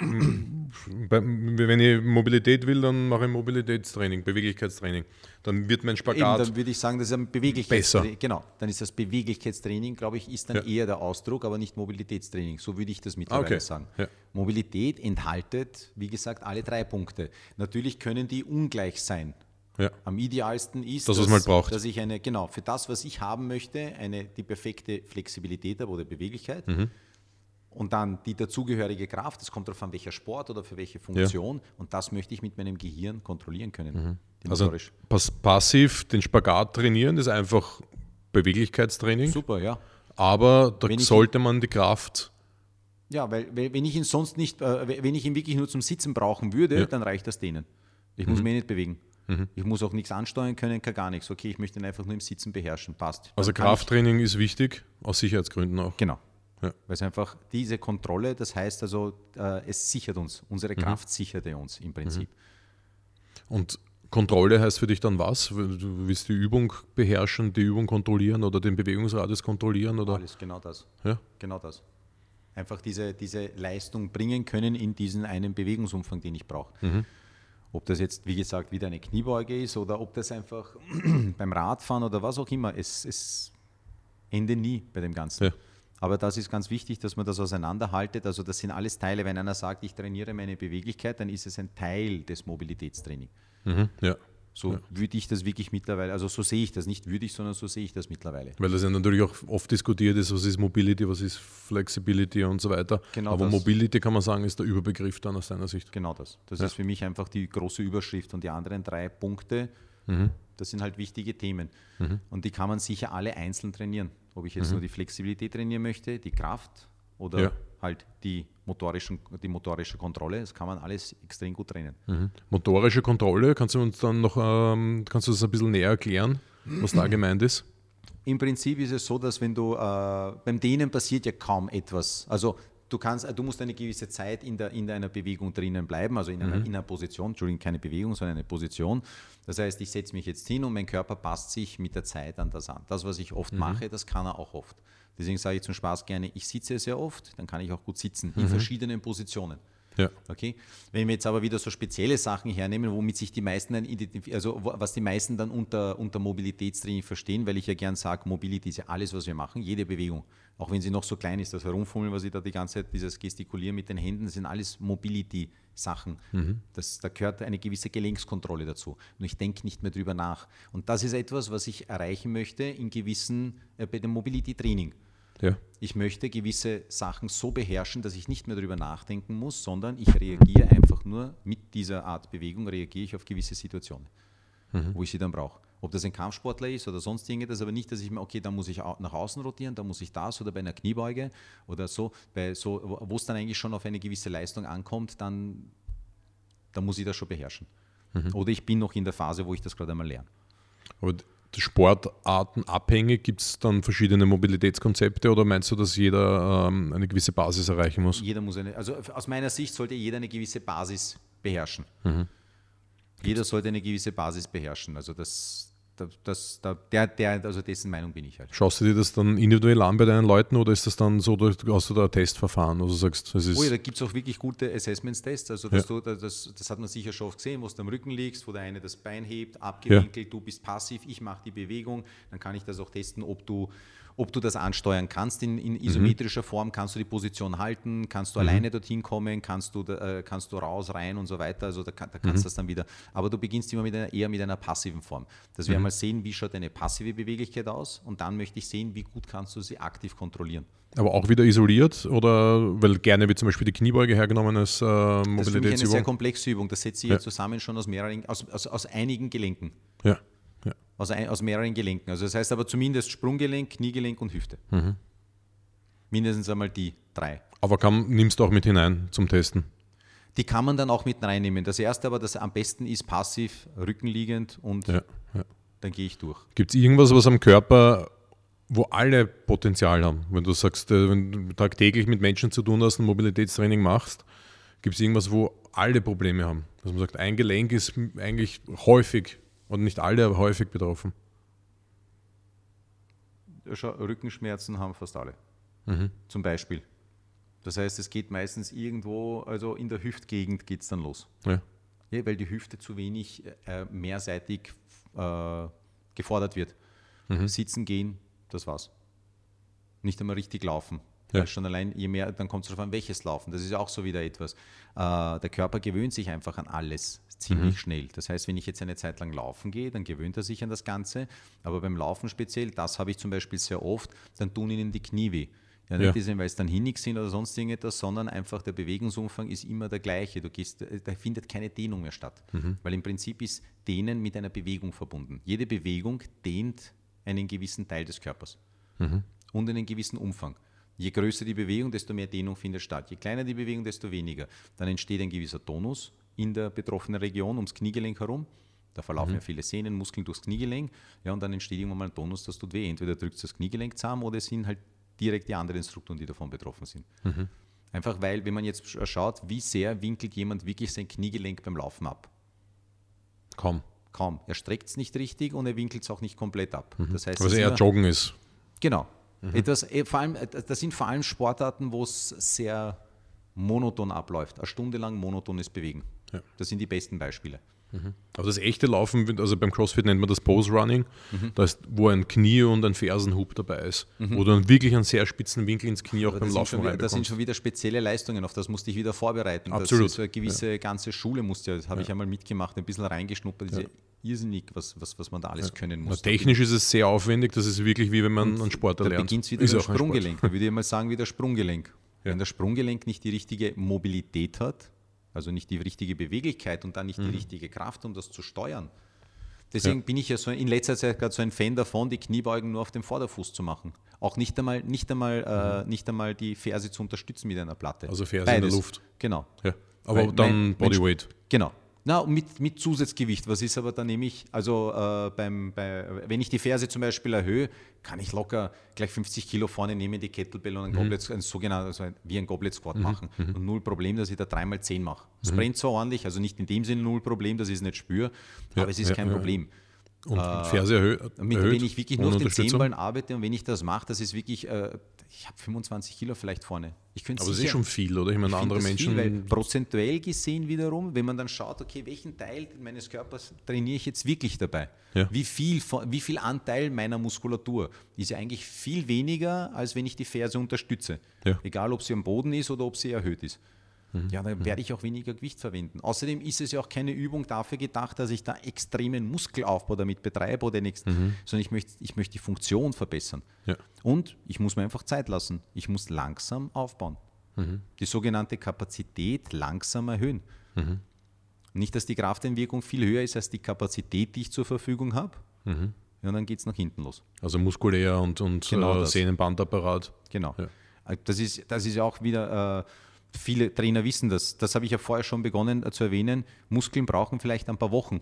Wenn ich Mobilität will, dann mache ich Mobilitätstraining, Beweglichkeitstraining. Dann wird mein Spagat. Eben, dann würde ich sagen, das ist ein Beweglichkeitstraining. Genau, dann ist das Beweglichkeitstraining, glaube ich, ist dann ja. eher der Ausdruck, aber nicht Mobilitätstraining. So würde ich das mittlerweile okay. sagen. Ja. Mobilität enthaltet, wie gesagt, alle drei Punkte. Natürlich können die ungleich sein. Ja. Am idealsten ist, das, dass, dass, ich eine, genau, für das, was ich haben möchte, eine, die perfekte Flexibilität habe oder Beweglichkeit. Mhm. Und dann die dazugehörige Kraft, das kommt darauf an, welcher Sport oder für welche Funktion. Ja. Und das möchte ich mit meinem Gehirn kontrollieren können. Mhm. Also pass passiv den Spagat trainieren, ist einfach Beweglichkeitstraining. Super, ja. Aber da wenn sollte man die Kraft. Ja, weil wenn ich ihn sonst nicht, äh, wenn ich ihn wirklich nur zum Sitzen brauchen würde, ja. dann reicht das denen. Ich muss mhm. mich nicht bewegen. Mhm. Ich muss auch nichts ansteuern können, kann gar nichts. Okay, ich möchte ihn einfach nur im Sitzen beherrschen. Passt. Also Krafttraining ist wichtig, aus Sicherheitsgründen auch. Genau. Ja. Weil es einfach diese Kontrolle, das heißt also, äh, es sichert uns, unsere mhm. Kraft mhm. sicherte uns im Prinzip. Mhm. Und Kontrolle heißt für dich dann was? Du willst die Übung beherrschen, die Übung kontrollieren oder den Bewegungsradius kontrollieren? Oder? Alles, genau das. Ja? Genau das. Einfach diese, diese Leistung bringen können in diesen einen Bewegungsumfang, den ich brauche. Mhm. Ob das jetzt, wie gesagt, wieder eine Kniebeuge ist oder ob das einfach beim Radfahren oder was auch immer, es, es endet nie bei dem Ganzen. Ja. Aber das ist ganz wichtig, dass man das auseinanderhaltet. Also das sind alles Teile. Wenn einer sagt, ich trainiere meine Beweglichkeit, dann ist es ein Teil des Mobilitätstrainings. Mhm, ja. So ja. würde ich das wirklich mittlerweile, also so sehe ich das, nicht würde ich, sondern so sehe ich das mittlerweile. Weil das ja natürlich auch oft diskutiert ist, was ist Mobility, was ist Flexibility und so weiter. Genau Aber das. Mobility kann man sagen, ist der Überbegriff dann aus deiner Sicht. Genau das. Das ja. ist für mich einfach die große Überschrift und die anderen drei Punkte, mhm. das sind halt wichtige Themen. Mhm. Und die kann man sicher alle einzeln trainieren. Ob ich jetzt mhm. nur die Flexibilität trainieren möchte, die Kraft oder ja. halt die, motorischen, die motorische Kontrolle, das kann man alles extrem gut trennen. Mhm. Motorische Kontrolle, kannst du uns dann noch, ähm, kannst du das ein bisschen näher erklären, was da gemeint ist? Im Prinzip ist es so, dass wenn du, äh, beim Dehnen passiert ja kaum etwas. Also du kannst, du musst eine gewisse Zeit in, der, in deiner Bewegung drinnen bleiben, also in einer, mhm. in einer Position, Entschuldigung, keine Bewegung, sondern eine Position. Das heißt, ich setze mich jetzt hin und mein Körper passt sich mit der Zeit an das an. Das, was ich oft mhm. mache, das kann er auch oft. Deswegen sage ich zum Spaß gerne, ich sitze sehr oft, dann kann ich auch gut sitzen, in mhm. verschiedenen Positionen. Ja. Okay? Wenn wir jetzt aber wieder so spezielle Sachen hernehmen, womit sich die meisten dann also was die meisten dann unter, unter Mobilitätstraining verstehen, weil ich ja gern sage, Mobility ist ja alles, was wir machen, jede Bewegung. Auch wenn sie noch so klein ist, das Herumfummeln, was ich da die ganze Zeit, dieses Gestikulieren mit den Händen, das sind alles Mobility-Sachen. Mhm. da gehört eine gewisse Gelenkskontrolle dazu. Und ich denke nicht mehr drüber nach. Und das ist etwas, was ich erreichen möchte in gewissen, äh, bei dem Mobility-Training. Ja. Ich möchte gewisse Sachen so beherrschen, dass ich nicht mehr darüber nachdenken muss, sondern ich reagiere einfach nur mit dieser Art Bewegung, reagiere ich auf gewisse Situationen, mhm. wo ich sie dann brauche. Ob das ein Kampfsportler ist oder sonst irgendetwas, aber nicht, dass ich mir, okay, da muss ich nach außen rotieren, da muss ich das oder bei einer Kniebeuge oder so, bei so wo es dann eigentlich schon auf eine gewisse Leistung ankommt, dann, dann muss ich das schon beherrschen. Mhm. Oder ich bin noch in der Phase, wo ich das gerade einmal lerne. Aber Sportarten abhängig? Gibt es dann verschiedene Mobilitätskonzepte oder meinst du, dass jeder ähm, eine gewisse Basis erreichen muss? Jeder muss eine, also aus meiner Sicht sollte jeder eine gewisse Basis beherrschen. Mhm. Jeder sollte eine gewisse Basis beherrschen. Also das, das, das, der, der, also dessen Meinung bin ich halt. Schaust du dir das dann individuell an bei deinen Leuten oder ist das dann so, hast du da ein Testverfahren, wo du sagst, es ist. Oh ja, da gibt es auch wirklich gute Assessments-Tests. Also ja. du, das, das, hat man sicher schon oft gesehen, wo du am Rücken liegst, wo der eine das Bein hebt, abgewinkelt, ja. du bist passiv, ich mache die Bewegung. Dann kann ich das auch testen, ob du ob du das ansteuern kannst in, in isometrischer mhm. Form, kannst du die Position halten, kannst du mhm. alleine dorthin kommen, kannst du, äh, kannst du raus, rein und so weiter, also da, da kannst du mhm. das dann wieder, aber du beginnst immer mit einer, eher mit einer passiven Form. Dass wir mhm. einmal sehen, wie schaut deine passive Beweglichkeit aus und dann möchte ich sehen, wie gut kannst du sie aktiv kontrollieren. Aber auch wieder isoliert oder weil gerne wird zum Beispiel die Kniebeuge hergenommen als äh, Mobilitätsübung? Das ist für mich eine sehr komplexe Übung. Das setze ich ja. zusammen schon aus mehreren, aus, aus, aus einigen Gelenken. Ja. Aus, ein, aus mehreren Gelenken. Also das heißt aber zumindest Sprunggelenk, Kniegelenk und Hüfte. Mhm. Mindestens einmal die drei. Aber kann, nimmst du auch mit hinein zum Testen? Die kann man dann auch mit reinnehmen. Das erste aber, das am besten ist passiv, rückenliegend und Ja, ja. dann gehe ich durch. Gibt es irgendwas, was am Körper, wo alle Potenzial haben? Wenn du sagst, äh, wenn du tagtäglich mit Menschen zu tun hast und Mobilitätstraining machst, gibt es irgendwas, wo alle Probleme haben? Dass man sagt, ein Gelenk ist eigentlich häufig, und nicht alle, aber häufig betroffen. Schau, Rückenschmerzen haben fast alle. Mhm. Zum Beispiel. Das heißt, es geht meistens irgendwo, also in der Hüftgegend geht es dann los. Ja. Ja, weil die Hüfte zu wenig äh, mehrseitig äh, gefordert wird. Mhm. Sitzen gehen, das war's. Nicht einmal richtig laufen. Ja. Schon allein, je mehr, dann kommt es darauf an, welches Laufen. Das ist ja auch so wieder etwas. Äh, der Körper gewöhnt sich einfach an alles ziemlich schnell. Das heißt, wenn ich jetzt eine Zeit lang laufen gehe, dann gewöhnt er sich an das Ganze. Aber beim Laufen speziell, das habe ich zum Beispiel sehr oft, dann tun ihnen die Knie weh. Ja, nicht Ja. deswegen, weil es dann hinnig sind oder sonst irgendetwas, sondern einfach der Bewegungsumfang ist immer der gleiche. Du gehst, äh, da findet keine Dehnung mehr statt. Weil im Prinzip ist Dehnen mit einer Bewegung verbunden. Jede Bewegung dehnt einen gewissen Teil des Körpers und einen gewissen Umfang. Je größer die Bewegung, desto mehr Dehnung findet statt. Je kleiner die Bewegung, desto weniger. Dann entsteht ein gewisser Tonus in der betroffenen Region ums Kniegelenk herum. Da verlaufen ja viele Sehnen, Muskeln durchs Kniegelenk. Ja, und dann entsteht irgendwann mal ein Tonus, das tut weh. Entweder drückt das Kniegelenk zusammen oder es sind halt direkt die anderen Strukturen, die davon betroffen sind. Einfach weil, wenn man jetzt sch- schaut, wie sehr winkelt jemand wirklich sein Kniegelenk beim Laufen ab. Kaum. Kaum. Er streckt es nicht richtig und er winkelt es auch nicht komplett ab. Das heißt, ist eher Joggen ist. Genau. Etwas, eh, vor allem, äh, das sind vor allem Sportarten, wo es sehr monoton abläuft. Eine Stunde lang monotones Bewegen. Ja. Das sind die besten Beispiele. Aber das echte Laufen, also beim CrossFit nennt man das Pose Running, da ist, wo ein Knie und ein Fersenhub dabei ist, wo du dann wirklich einen sehr spitzen Winkel ins Knie auch Aber beim das, sind Laufen wieder, das sind schon wieder spezielle Leistungen, auf das musste ich wieder vorbereiten. Absolut. Das ist so eine gewisse ganze Schule musste, ja, das habe ich einmal mitgemacht, ein bisschen reingeschnuppert. Ja irrsinnig, was, was, was man da alles können Na, muss. technisch ist es sehr aufwendig, das ist wirklich wie wenn man einen Sportler Da lernt. beginnt es wieder Ist ein Sport. Sprunggelenk. Da würde ich mal sagen, wie der Sprunggelenk. Ja. Wenn das Sprunggelenk nicht die richtige Mobilität hat, also nicht die richtige Beweglichkeit und dann nicht Mhm. die richtige Kraft, um das zu steuern. Deswegen bin ich ja so in letzter Zeit gerade so ein Fan davon, die Kniebeugen nur auf dem Vorderfuß zu machen. Auch nicht einmal, nicht einmal, äh, nicht einmal die Ferse zu unterstützen mit einer Platte. Mhm. Also Ferse in der Beides. Luft. Genau. Ja. Aber Weil dann mein- mein Bodyweight. Genau. Na, und mit, mit Zusatzgewicht. Was ist aber dann nämlich, also äh, beim, bei, wenn ich die Ferse zum Beispiel erhöhe, kann ich locker gleich 50 Kilo vorne nehmen, die Kettlebell und ein Goblet, ein sogenannter, also wie ein Goblet Squat machen. Und null Problem, dass ich da dreimal 10 mache. Es brennt so ordentlich, also nicht in dem Sinne null Problem, dass ich es nicht spüre, aber es ist ja, kein ja. Problem. Und Ferse erhö Mit, erhöht, wenn ich wirklich nur auf den. Zehnballen arbeite und wenn ich das mache, das ist wirklich, äh, ich habe 25 Kilo vielleicht vorne. Ich könnte Aber das ist sicher- schon viel, oder? Ich meine, ich andere Menschen. Viel, prozentuell gesehen wiederum, wenn man dann schaut, okay, welchen Teil meines Körpers trainiere ich jetzt wirklich dabei? Ja. Wie, viel, wie viel Anteil meiner Muskulatur ist ja eigentlich viel weniger, als wenn ich die Ferse unterstütze. Ja. Egal, ob sie am Boden ist oder ob sie erhöht ist. Ja, dann werde ich auch weniger Gewicht verwenden. Außerdem ist es ja auch keine Übung dafür gedacht, dass ich da extremen Muskelaufbau damit betreibe oder nichts, sondern ich möchte, ich möchte die Funktion verbessern. Ja. Und ich muss mir einfach Zeit lassen. Ich muss langsam aufbauen. Die sogenannte Kapazität langsam erhöhen. Nicht, dass die Krafteinwirkung viel höher ist als die Kapazität, die ich zur Verfügung habe. Ja, und dann geht es nach hinten los. Also muskulär und, und Genau äh. Sehnenbandapparat. Genau. Ja. Äh, Das, ist, das ist ja auch wieder, äh, viele Trainer wissen das. Das habe ich ja vorher schon begonnen äh, zu erwähnen. Muskeln brauchen vielleicht ein paar Wochen,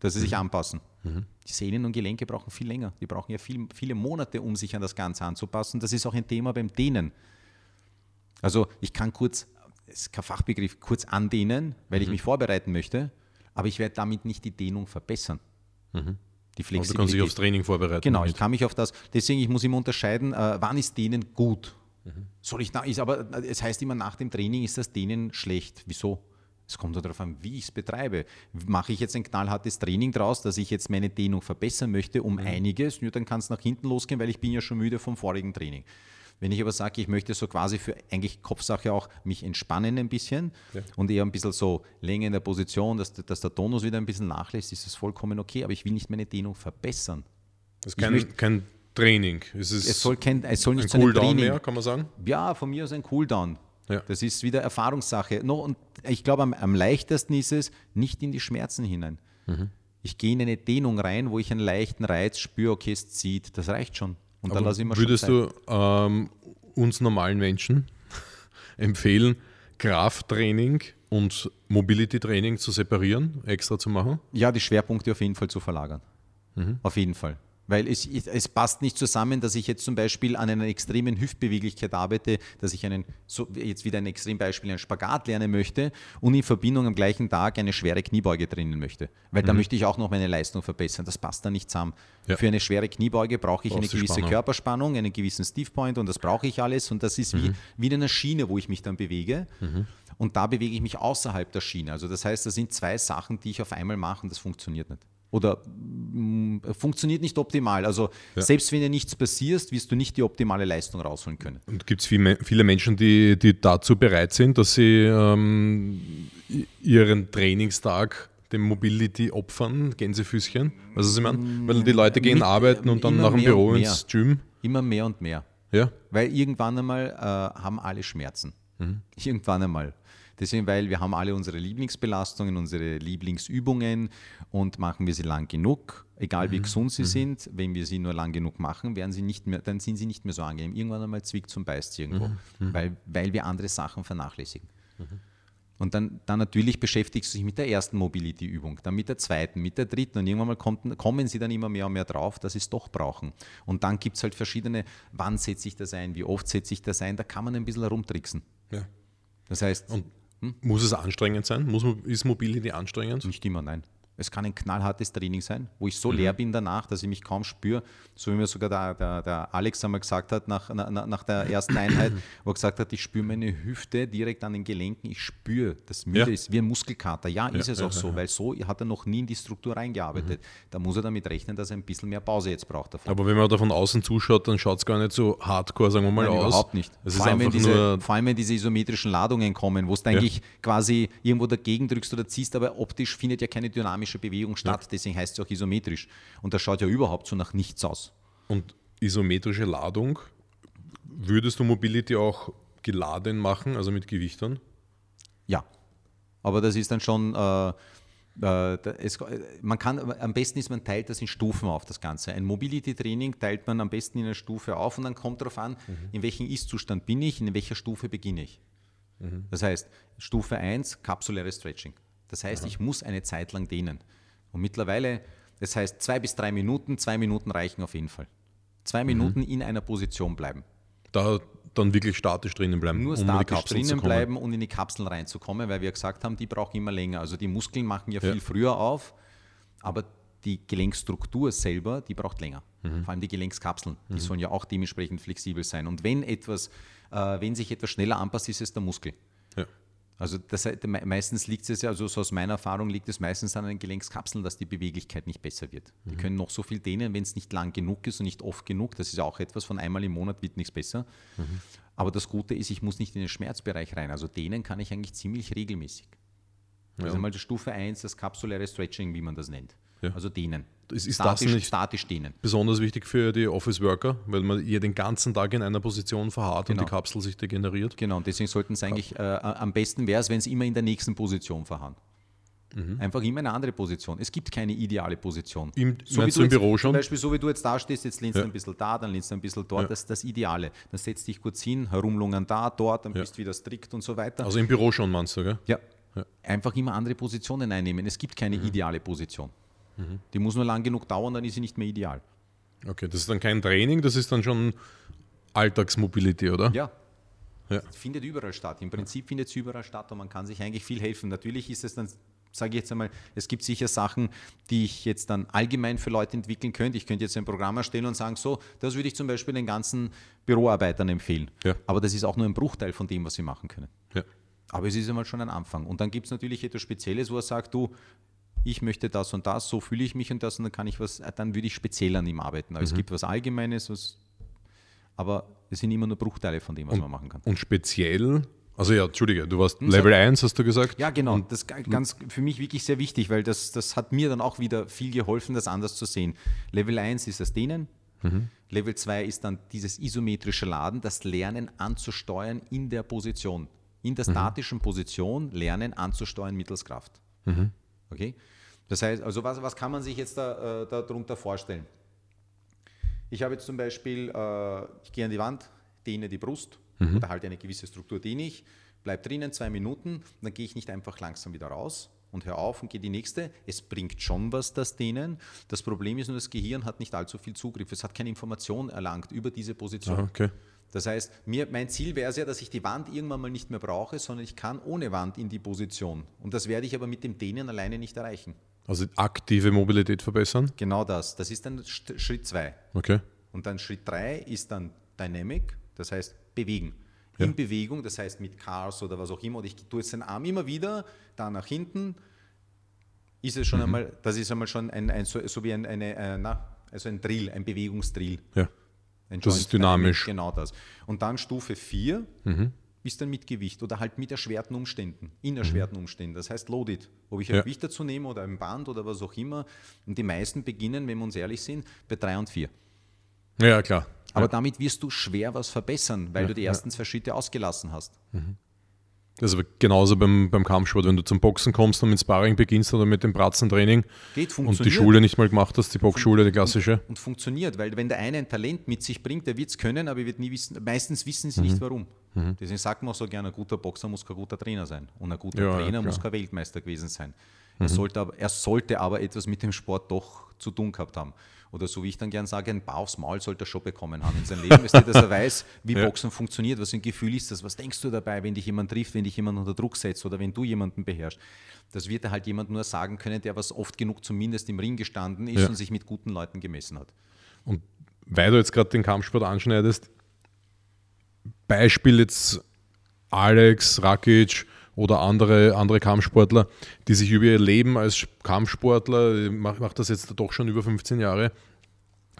dass sie sich anpassen. Die Sehnen und Gelenke brauchen viel länger. Die brauchen ja viel, viele Monate, um sich an das Ganze anzupassen. Das ist auch ein Thema beim Dehnen. Also ich kann kurz, es ist kein Fachbegriff, kurz andehnen, weil ich mich vorbereiten möchte, aber ich werde damit nicht die Dehnung verbessern. Die Also du Flexibilität. kannst dich aufs Training vorbereiten. Genau, ich kann mich auf das. Deswegen, ich muss immer unterscheiden, äh, wann ist Dehnen gut. Mhm. Soll ich na, ist aber es heißt immer nach dem Training ist das Dehnen schlecht. Wieso? Es kommt darauf an, wie ich es betreibe. Mache ich jetzt ein knallhartes Training draus, dass ich jetzt meine Dehnung verbessern möchte um Mhm. einiges, ja, dann kann es nach hinten losgehen, weil ich bin ja schon müde vom vorigen Training. Wenn ich aber sage, ich möchte so quasi für eigentlich Kopfsache auch mich entspannen ein bisschen und eher ein bisschen so länger in der Position, dass, dass der Tonus wieder ein bisschen nachlässt, ist das vollkommen okay, aber ich will nicht meine Dehnung verbessern. Das ist kein, möchte- kein Training. Es ist Es soll, kein, es soll nicht ein zu einem Cooldown Training. mehr, kann man sagen. Ja, von mir aus ein Cooldown. Ja. Das ist wieder Erfahrungssache. No, und ich glaube, am, am leichtesten ist es, nicht in die Schmerzen hinein. Mhm. Ich gehe in eine Dehnung rein, wo ich einen leichten Reiz spüre, okay, es zieht. Das reicht schon. Und dann Aber lasse ich mir würdest du ähm, uns normalen Menschen empfehlen, Krafttraining und Mobility Training zu separieren, extra zu machen? Ja, die Schwerpunkte auf jeden Fall zu verlagern. Mhm. Auf jeden Fall. Weil es, es passt nicht zusammen, dass ich jetzt zum Beispiel an einer extremen Hüftbeweglichkeit arbeite, dass ich einen, so jetzt wieder ein Extrembeispiel, einen Spagat lernen möchte und in Verbindung am gleichen Tag eine schwere Kniebeuge trainieren möchte. Weil mhm. da möchte ich auch noch meine Leistung verbessern. Das passt da nicht zusammen. Ja. Für eine schwere Kniebeuge brauche ich eine gewisse Spannung. Körperspannung, einen gewissen Steve Point und das brauche ich alles. Und das ist mhm. wie, wie in einer Schiene, wo ich mich dann bewege. Mhm. Und da bewege ich mich außerhalb der Schiene. Also das heißt, das sind zwei Sachen, die ich auf einmal mache und das funktioniert nicht oder mh, mm, funktioniert nicht optimal. Also ja. selbst wenn dir nichts passiert, wirst du nicht die optimale Leistung rausholen können. Und gibt es viele, viele Menschen, die, die dazu bereit sind, dass sie ähm, ihren Trainingstag dem Mobility opfern, Gänsefüßchen? Also Sie meinen? Weil die Leute gehen Mit, arbeiten und dann nach dem Büro ins Gym. Immer mehr und mehr. Ja. Weil irgendwann einmal äh, haben alle Schmerzen. Mhm. Irgendwann einmal. Deswegen, weil wir haben alle unsere Lieblingsbelastungen, unsere Lieblingsübungen und machen wir sie lang genug, egal wie mhm. gesund sie mhm. sind, wenn wir sie nur lang genug machen, werden sie nicht mehr, dann sind sie nicht mehr so angenehm. Irgendwann einmal zwickt zum Beißt irgendwo, mhm. mhm. weil, weil wir andere Sachen vernachlässigen. Mhm. Und dann, dann natürlich beschäftigst du dich mit der ersten Mobility-Übung, dann mit der zweiten, mit der dritten und irgendwann mal kommt, kommen sie dann immer mehr und mehr drauf, dass sie es doch brauchen. Und dann gibt es halt verschiedene, wann setze ich das ein, wie oft setze ich das ein, da kann man ein bisschen herumtricksen. Ja. Das heißt, und hm? Muss es anstrengend sein? Muss, ist Mobility anstrengend? Nicht immer, nein. Es kann ein knallhartes Training sein, wo ich so mhm. leer bin danach, dass ich mich kaum spüre. So wie mir sogar der, der, der Alex einmal gesagt hat, nach, nach, nach der ersten Einheit, wo er gesagt hat, ich spüre meine Hüfte direkt an den Gelenken, ich spüre, das müde ja. ist wie ein Muskelkater. Ja, ist ja, es auch ja, so, weil so hat er noch nie in die Struktur reingearbeitet. Mhm. Da muss er damit rechnen, dass er ein bisschen mehr Pause jetzt braucht. Davon. Aber wenn man da von außen zuschaut, dann schaut es gar nicht so hardcore, sagen wir mal, Nein, aus. Überhaupt nicht. vor allem, diese, vor allem, wenn diese isometrischen Ladungen kommen, wo du eigentlich quasi irgendwo dagegen drückst oder ziehst, aber optisch findet ja keine dynamische Bewegung statt hat, deswegen heißt es auch isometrisch. Und das schaut ja überhaupt so nach nichts aus. Und isometrische Ladung, würdest du Mobility auch geladen machen, also mit Gewichtern? Ja, aber das ist dann schon, äh, äh, es, man kann, am besten ist, man teilt das in Stufen auf, das Ganze. Ein Mobility-Training teilt man am besten in einer Stufe auf und dann kommt darauf an, mhm. in welchem Ist-Zustand bin ich, in welcher Stufe beginne ich. Mhm. Das heißt, Stufe 1, kapsuläres Stretching. Das heißt, Aha. ich muss eine Zeit lang dehnen. Und mittlerweile, das heißt zwei bis drei Minuten, zwei Minuten reichen auf jeden Fall. Zwei Minuten mhm. in einer Position bleiben. Da dann wirklich statisch drinnen bleiben. Nur um statisch drinnen bleiben und in die Kapseln reinzukommen, weil wir gesagt haben, die brauchen immer länger. Also die Muskeln machen ja, ja. viel früher auf, aber die Gelenkstruktur selber, die braucht länger. Mhm. Vor allem die Gelenkskapseln, die mhm. sollen ja auch dementsprechend flexibel sein. Und wenn etwas, äh, wenn sich etwas schneller anpasst, ist es der Muskel. Ja. Also das, meistens liegt es ja, also so aus meiner Erfahrung liegt es meistens an den Gelenkskapseln, dass die Beweglichkeit nicht besser wird. Die mhm. können noch so viel dehnen, wenn es nicht lang genug ist und nicht oft genug. Das ist ja auch etwas, von einmal im Monat wird nichts besser. Mhm. Aber das Gute ist, ich muss nicht in den Schmerzbereich rein. Also dehnen kann ich eigentlich ziemlich regelmäßig. Ja. Das ist einmal die Stufe 1, das kapsuläre Stretching, wie man das nennt. Ja. Also dehnen. Ist, ist statisch, das nicht statisch dehnen. besonders wichtig für die Office-Worker, weil man hier den ganzen Tag in einer Position verharrt genau. und die Kapsel sich degeneriert? Genau, und deswegen sollten es eigentlich, äh, am besten wäre es, wenn es immer in der nächsten Position verharren. Mhm. Einfach immer eine andere Position. Es gibt keine ideale Position. Im, so wie du im Büro schon? Zum Beispiel, so wie du jetzt da stehst, jetzt lehnst ja. du ein bisschen da, dann lehnst du ein bisschen dort. Ja. Das ist das Ideale. Dann setzt dich kurz hin, herumlungern da, dort, dann ja. bist du wieder strikt und so weiter. Also im Büro schon, meinst du, gell? Ja. Einfach immer andere Positionen einnehmen. Es gibt keine mhm. ideale Position. Mhm. Die muss nur lang genug dauern, dann ist sie nicht mehr ideal. Okay, das ist dann kein Training, das ist dann schon Alltagsmobility, oder? Ja. ja. Findet überall statt. Im Prinzip findet es überall statt und man kann sich eigentlich viel helfen. Natürlich ist es dann sage ich jetzt einmal, es gibt sicher Sachen, die ich jetzt dann allgemein für Leute entwickeln könnte. Ich könnte jetzt ein Programm erstellen und sagen, so, das würde ich zum Beispiel den ganzen Büroarbeitern empfehlen. Ja. Aber das ist auch nur ein Bruchteil von dem, was sie machen können. Ja. Aber es ist einmal schon ein Anfang. Und dann gibt es natürlich etwas Spezielles, wo er sagt, du, ich möchte das und das, so fühle ich mich und das und dann kann ich was, dann würde ich speziell an ihm arbeiten. Also mhm. es gibt was Allgemeines, was, aber es sind immer nur Bruchteile von dem, was und, man machen kann. Und speziell, also ja, Entschuldige, du warst hm, Level 1, hast du gesagt? Ja, genau. Und das ist ganz für mich wirklich sehr wichtig, weil das, das hat mir dann auch wieder viel geholfen, das anders zu sehen. Level 1 ist das Dehnen. Mhm. Level 2 ist dann dieses isometrische Laden, das Lernen anzusteuern in der Position. In der mhm. statischen Position lernen anzusteuern mittels Kraft. Mhm. Okay? Das heißt, also was, was kann man sich jetzt da, äh, darunter vorstellen? Ich habe jetzt zum Beispiel, äh, ich gehe an die Wand, dehne die Brust Mhm. oder halt eine gewisse Struktur dehne ich, bleib drinnen zwei Minuten, dann gehe ich nicht einfach langsam wieder raus und hör auf und gehe die nächste. Es bringt schon was, das Dehnen. Das Problem ist nur, das Gehirn hat nicht allzu viel Zugriff. Es hat keine Information erlangt über diese Position. Ah, okay. Das heißt, mir, mein Ziel wäre es ja, dass ich die Wand irgendwann mal nicht mehr brauche, sondern ich kann ohne Wand in die Position. Und das werde ich aber mit dem Dehnen alleine nicht erreichen. Also aktive Mobilität verbessern. Genau das. Das ist dann Schritt zwei. Okay. Und dann Schritt drei ist dann Dynamic, das heißt bewegen. In Bewegung, das heißt mit Cars oder was auch immer. Und ich tue jetzt den Arm immer wieder da nach hinten. Ist es schon Mhm. einmal, das ist einmal schon ein, ein so, so wie ein, eine, äh, na, also ein Drill, ein Bewegungsdrill. Ja. Ein Das ist dynamisch. Genau das. Und dann Stufe 4 Mhm. Ist dann mit Gewicht oder halt mit erschwerten Umständen, in erschwerten Umständen. Das heißt Loaded. Ob ich ein Mhm. Ja. Gewicht dazu nehme oder ein Band oder was auch immer. Und die meisten beginnen, wenn wir uns ehrlich sind, bei 3 und 4. Ja, klar. Aber damit wirst du schwer was verbessern, weil du die ersten zwei Schritte ausgelassen hast. Das aber genauso beim, beim Kampfsport, wenn du zum Boxen kommst und mit Sparring beginnst oder mit dem Bratzentraining Geht, und die. Schule nicht mal gemacht hast, die Boxschule, die klassische. Und funktioniert, weil wenn der eine ein Talent mit sich bringt, der wird es können, aber er wird nie wissen, meistens wissen sie nicht warum. Deswegen sagt man auch so gerne, ein guter Boxer muss kein guter Trainer sein. Und ein guter Ja, ja, Trainer klar. muss kein Weltmeister gewesen sein. Er, sollte aber, er sollte aber etwas mit dem Sport doch zu tun gehabt haben. Oder so wie ich dann gern sage, ein Paar aufs Maul sollte er schon bekommen haben in seinem Leben, ist, dass er weiß, wie Ja. Boxen funktioniert, was für ein Gefühl ist das, was denkst du dabei, wenn dich jemand trifft, wenn dich jemand unter Druck setzt oder wenn du jemanden beherrschst. Das wird halt jemand nur sagen können, der was oft genug zumindest im Ring gestanden ist Ja. und sich mit guten Leuten gemessen hat. Und weil du jetzt gerade den Kampfsport anschneidest, Beispiel jetzt Alex, Rakic oder andere, andere Kampfsportler, die sich über ihr Leben als Kampfsportler, ich mach, mach das jetzt doch schon über 15 Jahre,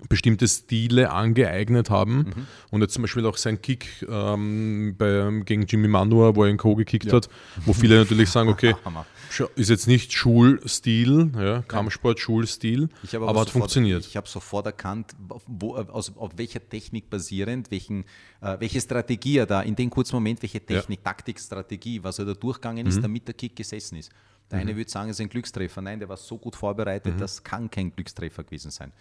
bestimmte Stile angeeignet haben und jetzt zum Beispiel auch sein Kick ähm, bei, gegen Jimmy Manua, wo er ihn Co. gekickt hat, wo viele natürlich sagen, okay, ist jetzt nicht Schulstil, ja, Kampfsport, Schulstil, Ich habe aber, hat funktioniert. Ich habe sofort erkannt, wo, aus, auf welcher Technik basierend, welchen, äh, welche Strategie er da, in dem kurzen Moment, welche Technik, Taktik, Strategie, was er da durchgegangen Mhm. ist, damit der Kick gesessen ist. Der eine würde sagen, es ist ein Glückstreffer. Nein, der war so gut Mhm. vorbereitet, das kann kein Glückstreffer gewesen sein.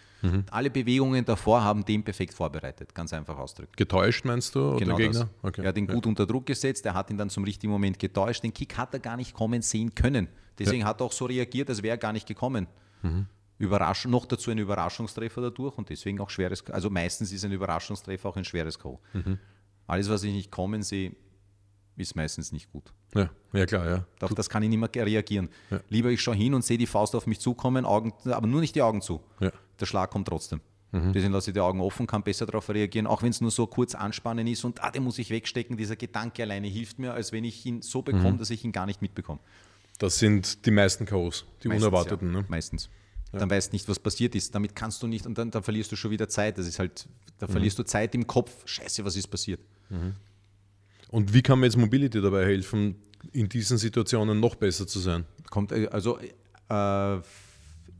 Alle Bewegungen davor haben den perfekt vorbereitet, ganz einfach ausdrücken. Getäuscht meinst du, Genau das. Gegner? Okay. Er hat ihn gut unter Druck gesetzt, er hat ihn dann zum richtigen Moment getäuscht. Den Kick hat er gar nicht kommen sehen können. Deswegen hat er auch so reagiert, als wäre er gar nicht gekommen. Mhm. Überraschung, noch dazu ein Überraschungstreffer dadurch und deswegen auch schweres, also meistens ist ein Überraschungstreffer auch ein schweres K.O. Mhm. Alles, was ich nicht kommen sehe, ist meistens nicht gut. Ja, ja klar, ja. Auf das kann ich nicht mehr reagieren. Lieber ich schaue hin und sehe die Faust auf mich zukommen, Augen, aber nur nicht die Augen zu. Ja. Der Schlag kommt trotzdem. Mhm. Deswegen lasse ich die Augen offen, kann besser darauf reagieren, auch wenn es nur so kurz anspannen ist und ah, den muss ich wegstecken. Dieser Gedanke alleine hilft mir, als wenn ich ihn so Mhm. bekomme, dass ich ihn gar nicht mitbekomme. Das sind die meisten K.O.s, die Meistens, unerwarteten. ja. Ne? Meistens. Dann weißt du nicht, was passiert ist. Damit kannst du nicht und dann, dann verlierst du schon wieder Zeit. Das ist halt, da Mhm. verlierst du Zeit im Kopf. Scheiße, was ist passiert? Und wie kann mir jetzt Mobility dabei helfen, in diesen Situationen noch besser zu sein? Kommt, äh, also äh,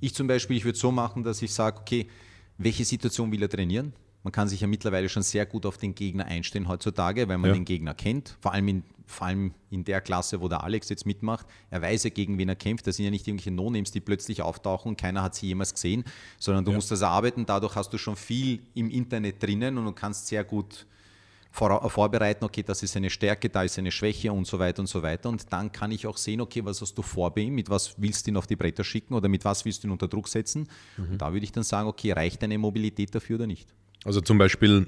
ich zum Beispiel, ich würde so machen, dass ich sage, okay, welche Situation will er trainieren? Man kann sich ja mittlerweile schon sehr gut auf den Gegner einstellen heutzutage, weil man Ja. den Gegner kennt. Vor allem, in, vor allem in der Klasse, wo der Alex jetzt mitmacht. Er weiß ja, gegen wen er kämpft. Das sind ja nicht irgendwelche No-Names, die plötzlich auftauchen und keiner hat sie jemals gesehen, sondern du Ja. musst das erarbeiten. Dadurch hast du schon viel im Internet drinnen und du kannst sehr gut vor, vorbereiten, okay, das ist eine Stärke, da ist eine Schwäche und so weiter und so weiter. Und dann kann ich auch sehen, okay, was hast du vor bei ihm, mit was willst du ihn auf die Bretter schicken oder mit was willst du ihn unter Druck setzen. Mhm. Da würde ich dann sagen, okay, reicht deine Mobilität dafür oder nicht? Also zum Beispiel,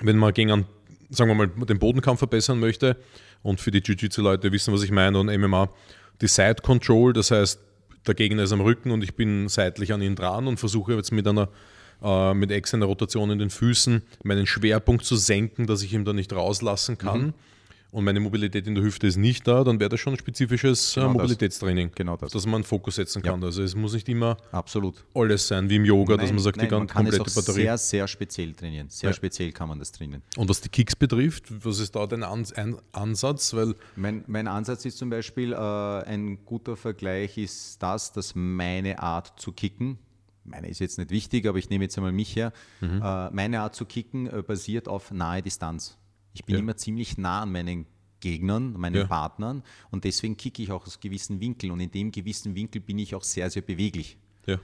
wenn man gegen einen, sagen wir mal, den Bodenkampf verbessern möchte und für die Jiu-Jitsu-Leute wissen, was ich meine und MMA, die Side Control, das heißt, der Gegner ist am Rücken und ich bin seitlich an ihn dran und versuche jetzt mit einer äh, mit externer Rotation in den Füßen meinen Schwerpunkt zu senken, dass ich ihn da nicht rauslassen kann. Und meine Mobilität in der Hüfte ist nicht da, dann wäre das schon ein spezifisches Genau äh, das. Mobilitätstraining, Genau das. dass man einen Fokus setzen kann. Also es muss nicht immer Absolut. alles sein, wie im Yoga, dass Nein, man sagt, nein, die man ganze kann es komplette auch Batterie. sehr, sehr speziell trainieren. Sehr Ja. speziell kann man das trainieren. Und was die Kicks betrifft, was ist da dein Ans ein Ansatz? Weil Mein, mein Ansatz ist zum Beispiel, äh, ein guter Vergleich ist das, dass meine Art zu kicken, meine ist jetzt nicht wichtig, aber ich nehme jetzt einmal mich her, Mhm. äh, meine Art zu kicken äh, basiert auf nahe Distanz. Ich bin Ja. immer ziemlich nah an meinen Gegnern, meinen Ja. Partnern und deswegen kicke ich auch aus gewissen Winkeln und in dem gewissen Winkel bin ich auch sehr, sehr beweglich. ja,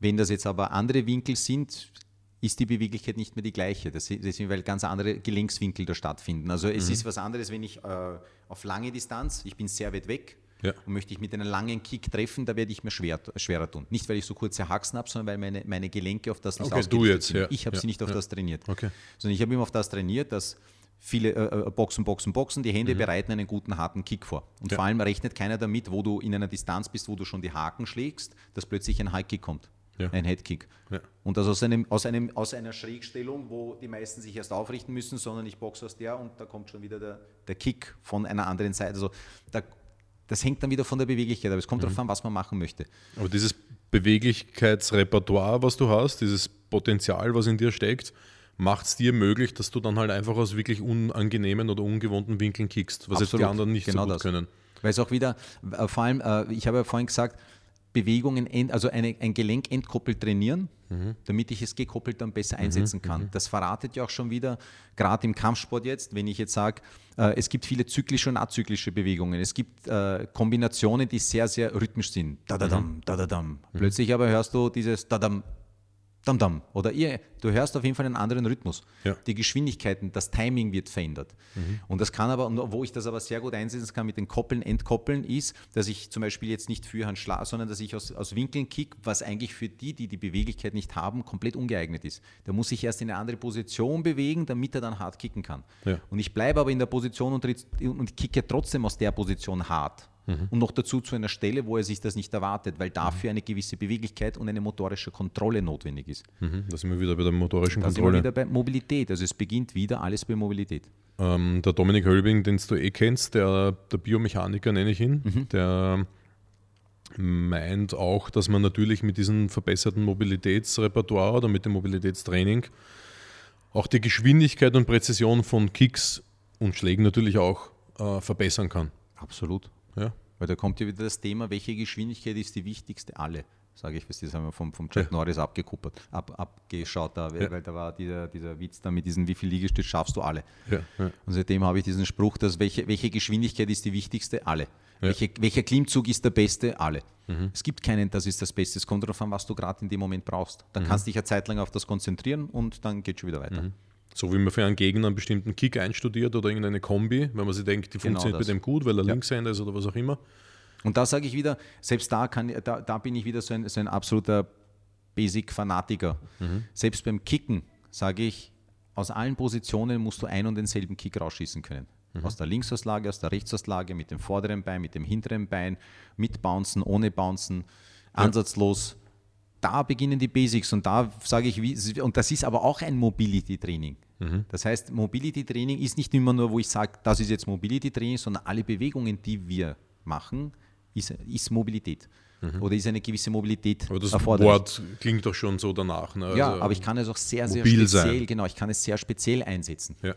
Wenn das jetzt aber andere Winkel sind, ist die Beweglichkeit nicht mehr die gleiche. Das ist, weil ganz andere Gelenkswinkel da stattfinden. Also es mhm. ist was anderes, wenn ich äh, auf lange Distanz, ich bin sehr weit weg ja. und möchte ich mit einem langen Kick treffen, da werde ich mir schwer, schwerer tun. Nicht, weil ich so kurze Haxen habe, sondern weil meine, meine Gelenke auf das nicht okay, du jetzt, sind. Ja. Ich habe ja. sie nicht auf das trainiert. Okay. Sondern ich habe immer auf das trainiert, dass viele äh, äh, Boxen, Boxen, Boxen, die Hände mhm. bereiten einen guten harten Kick vor. Und vor allem rechnet keiner damit, wo du in einer Distanz bist, wo du schon die Haken schlägst, dass plötzlich ein High Kick kommt ja. ein Headkick. Ja. Und das aus, einem, aus, einem, aus einer Schrägstellung, wo die meisten sich erst aufrichten müssen, sondern ich boxe aus der und da kommt schon wieder der, der Kick von einer anderen Seite. Also da, das hängt dann wieder von der Beweglichkeit ab. Es kommt mhm. darauf an, was man machen möchte. Aber dieses Beweglichkeitsrepertoire, was du hast, dieses Potenzial, was in dir steckt, macht es dir möglich, dass du dann halt einfach aus wirklich unangenehmen oder ungewohnten Winkeln kickst, was Absolut. jetzt die anderen nicht genau so gut das. können. Weil es auch wieder, äh, vor allem, äh, ich habe ja vorhin gesagt, Bewegungen, also eine, ein Gelenk entkoppelt trainieren, mhm. damit ich es gekoppelt dann besser einsetzen mhm. kann. Mhm. Das verratet ja auch schon wieder, gerade im Kampfsport jetzt, wenn ich jetzt sage, äh, es gibt viele zyklische und azyklische Bewegungen. Es gibt äh, Kombinationen, die sehr, sehr rhythmisch sind. Da da dam, da da dam. Plötzlich aber hörst du dieses da dam, dam. Oder ihr, du hörst auf jeden Fall einen anderen Rhythmus. Ja. Die Geschwindigkeiten, das Timing wird verändert. Mhm. Und das kann aber, wo ich das aber sehr gut einsetzen kann mit den Koppeln, Entkoppeln, ist, dass ich zum Beispiel jetzt nicht Führhand schlage, sondern dass ich aus, aus Winkeln kick, was eigentlich für die, die die Beweglichkeit nicht haben, komplett ungeeignet ist. Da muss ich erst in eine andere Position bewegen, damit er dann hart kicken kann. Ja. Und ich bleibe aber in der Position und, und kicke trotzdem aus der Position hart. Mhm. Und noch dazu zu einer Stelle, wo er sich das nicht erwartet, weil dafür eine gewisse Beweglichkeit und eine motorische Kontrolle notwendig ist. Mhm. Da sind wir wieder bei der motorischen da Kontrolle. Da sind wir wieder bei Mobilität. Also es beginnt wieder alles bei Mobilität. Ähm, der Dominik Hölbing, den du eh kennst, der, der Biomechaniker nenne ich ihn, mhm. der meint auch, dass man natürlich mit diesem verbesserten Mobilitätsrepertoire oder mit dem Mobilitätstraining auch die Geschwindigkeit und Präzision von Kicks und Schlägen natürlich auch äh, verbessern kann. Absolut. Ja. Weil da kommt ja wieder das Thema, welche Geschwindigkeit ist die wichtigste? Alle, sage ich, das haben wir vom, vom Jack ja. Norris abgekuppert, ab, abgeschaut, da, ja. weil da war dieser, dieser Witz da mit diesen, wie viel Liegestütz schaffst du alle? Ja. Und seitdem habe ich diesen Spruch, dass welche, welche Geschwindigkeit ist die wichtigste? Alle. Welche, welcher Klimmzug ist der beste? Alle. Mhm. Es gibt keinen, das ist das Beste. Es kommt darauf an, was du gerade in dem Moment brauchst. Dann mhm. kannst du dich eine Zeit lang auf das konzentrieren und dann geht es schon wieder weiter. Mhm. So wie man für einen Gegner einen bestimmten Kick einstudiert oder irgendeine Kombi, wenn man sich denkt, die genau funktioniert das. mit dem gut, weil er ja. Linkshänder ist oder was auch immer. Und da sage ich wieder, selbst da, kann, da, da bin ich wieder so ein, so ein absoluter Basic-Fanatiker. Mhm. Selbst beim Kicken sage ich, aus allen Positionen musst du einen und denselben Kick rausschießen können. Mhm. Aus der Linksauslage, aus der Rechtsauslage, mit dem vorderen Bein, mit dem hinteren Bein, mit Bouncen, ohne Bouncen, ansatzlos. Da beginnen die Basics und da sage ich, wie, und das ist aber auch ein Mobility-Training. Mhm. Das heißt, Mobility Training ist nicht immer nur, wo ich sage, das ist jetzt Mobility Training, sondern alle Bewegungen, die wir machen, ist, ist Mobilität. Mhm. Oder ist eine gewisse Mobilität aber das Wort klingt doch schon so danach. Ne? Also ja, aber ich kann es auch sehr, sehr speziell, sein. genau, ich kann es sehr speziell einsetzen. Ja.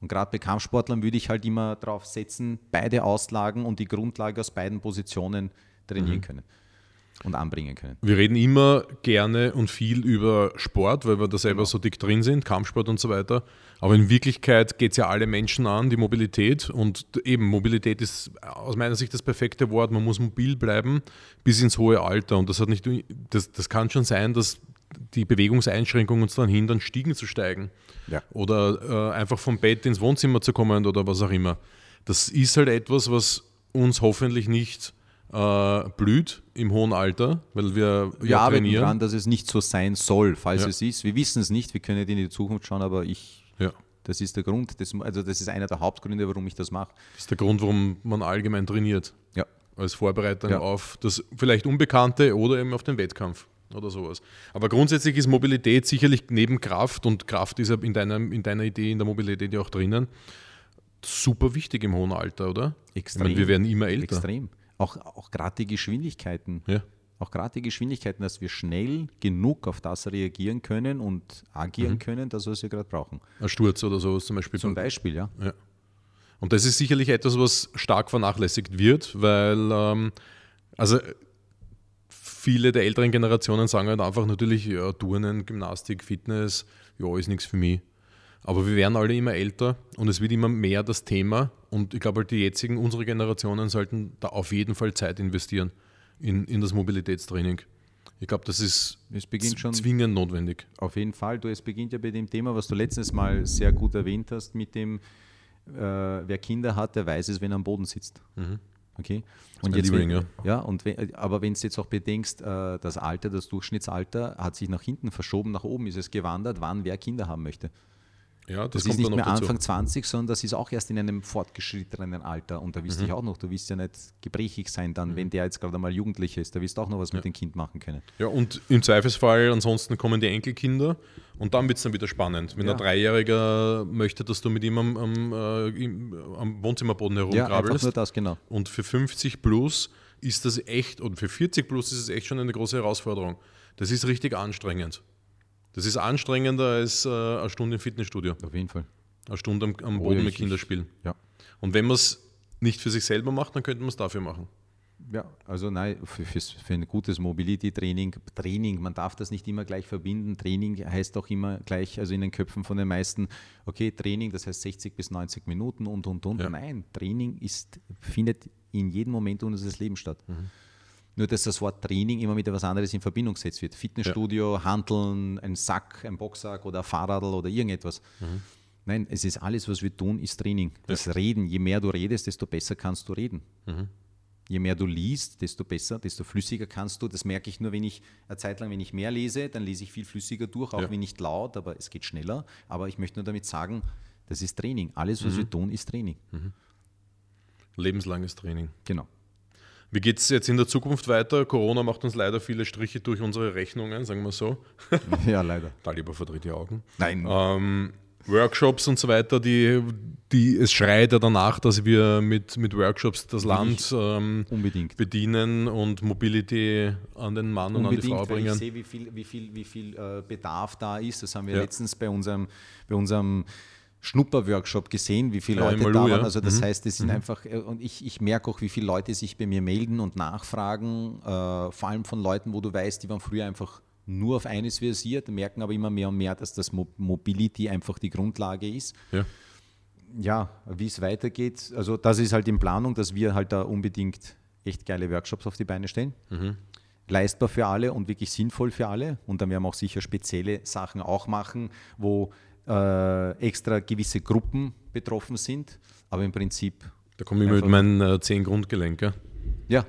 Und gerade bei Kampfsportlern würde ich halt immer darauf setzen, beide Auslagen und die Grundlage aus beiden Positionen trainieren mhm. können und anbringen können. Wir reden immer gerne und viel über Sport, weil wir da selber so dick drin sind, Kampfsport und so weiter. Aber in Wirklichkeit geht es ja alle Menschen an, die Mobilität. Und eben Mobilität ist aus meiner Sicht das perfekte Wort. Man muss mobil bleiben bis ins hohe Alter. Und das hat nicht, das, das kann schon sein, dass die Bewegungseinschränkungen uns dann hindern, Stiegen zu steigen. Ja. Oder äh, einfach vom Bett ins Wohnzimmer zu kommen oder was auch immer. Das ist halt etwas, was uns hoffentlich nicht äh, blüht im hohen Alter, weil wir wir ja, arbeiten trainieren. daran, dass es nicht so sein soll, falls ja. es ist. Wir wissen es nicht, wir können nicht in die Zukunft schauen, aber ich, ja. das ist der Grund, das, also das ist einer der Hauptgründe, warum ich das mache. Das ist der Grund, warum man allgemein trainiert. Ja. Als Vorbereitung auf das vielleicht Unbekannte oder eben auf den Wettkampf oder sowas. Aber grundsätzlich ist Mobilität sicherlich neben Kraft und Kraft ist ja in deiner, in deiner Idee in der Mobilität ja auch drinnen super wichtig im hohen Alter, oder? Extrem. Meine, wir werden immer älter. Extrem. Auch, auch gerade die Geschwindigkeiten. Ja. Auch gerade die Geschwindigkeiten, dass wir schnell genug auf das reagieren können und agieren mhm. können, das, was wir gerade brauchen. Ein Sturz oder sowas zum Beispiel. Zum Beispiel, ja. ja. Und das ist sicherlich etwas, was stark vernachlässigt wird, weil ähm, also viele der älteren Generationen sagen halt einfach natürlich, ja, Turnen, Gymnastik, Fitness, ja, ist nichts für mich. Aber wir werden alle immer älter und es wird immer mehr das Thema. Und ich glaube, halt die jetzigen, unsere Generationen sollten da auf jeden Fall Zeit investieren in, in das Mobilitätstraining. Ich glaube, das ist Es beginnt schon zwingend notwendig. Auf jeden Fall. Du, es beginnt ja bei dem Thema, was du letztes Mal sehr gut erwähnt hast, mit dem, äh, wer Kinder hat, der weiß es, wenn er am Boden sitzt. Okay. Und jetzt, Liebling, wenn, ja. ja. und wenn, aber wenn du jetzt auch bedenkst, äh, das Alter, das Durchschnittsalter hat sich nach hinten verschoben, nach oben ist es gewandert, wann wer Kinder haben möchte. Ja, Das, das, ist nicht mehr dazu. Anfang 20, sondern das ist auch erst in einem fortgeschrittenen Alter. Und da Mhm. wirst du dich auch noch, du willst ja nicht gebrächig sein dann, wenn der jetzt gerade mal Jugendlicher ist, da wirst du auch noch was mit dem Kind machen können. Ja, und im Zweifelsfall, ansonsten kommen die Enkelkinder und dann wird es dann wieder spannend. Wenn Ja. ein Dreijähriger möchte, dass du mit ihm am, am, äh, im, am Wohnzimmerboden Ja, einfach herumkrabbelst. nur das, genau. und für 50 plus ist das echt, und für 40 plus ist es echt schon eine große Herausforderung. Das ist richtig anstrengend. Das ist anstrengender als äh, eine Stunde im Fitnessstudio, Auf jeden Fall. eine Stunde am, am Oh, Boden ja, mit ich- Kindern spielen. Ja. Und wenn man es nicht für sich selber macht, dann könnte man es dafür machen. Ja, also nein, für, fürs- für ein gutes Mobility-Training, Training, man darf das nicht immer gleich verbinden. Training heißt auch immer gleich, also in den Köpfen von den meisten, okay, Training, das heißt 60 bis 90 Minuten und, und, und. Ja. Nein, Training ist, findet in jedem Moment unseres Lebens statt. Nur, dass das Wort Training immer mit etwas anderes in Verbindung gesetzt wird. Fitnessstudio, Handeln, ein Sack, ein Boxsack oder ein Fahrradl oder irgendetwas. Nein, es ist alles, was wir tun, ist Training. Das Reden, je mehr du redest, desto besser kannst du reden. Je mehr du liest, desto besser, desto flüssiger kannst du. Das merke ich nur, wenn ich eine Zeit lang, wenn ich mehr lese, dann lese ich viel flüssiger durch, auch Ja. wenn nicht laut, aber es geht schneller. Aber ich möchte nur damit sagen, das ist Training. Alles, was wir tun, ist Training. Lebenslanges Training. Genau. Wie geht es jetzt in der Zukunft weiter? Corona macht uns leider viele Striche durch unsere Rechnungen, sagen wir so. ja, leider. Da lieber verdreht die Augen. Nein. Ähm, Workshops und so weiter, die, die, es schreit ja danach, dass wir mit, mit Workshops das Land ähm, Unbedingt. bedienen und Mobility an den Mann und an die Frau Unbedingt, weil ich bringen. sehe, wie viel, wie viel, wie viel äh, Bedarf da ist. Das haben wir Ja. letztens bei unserem, bei unserem Schnupper-Workshop gesehen, wie viele Ja, Leute im da Malu, waren. ja. Also das Mhm. heißt, es sind einfach, äh, und ich, ich merke auch, wie viele Leute sich bei mir melden und nachfragen, äh, vor allem von Leuten, wo du weißt, die waren früher einfach nur auf eines versiert, merken aber immer mehr und mehr, dass das Mo Mobility einfach die Grundlage ist Ja. ja, wie es weitergeht, also das ist halt in Planung, dass wir halt da unbedingt echt geile Workshops auf die Beine stellen. Leistbar für alle und wirklich sinnvoll für alle. Und dann werden wir auch sicher spezielle Sachen auch machen, wo äh, extra gewisse Gruppen betroffen sind. Aber im Prinzip, Da komme ich mit meinen äh, zehn Grundgelenken. ja,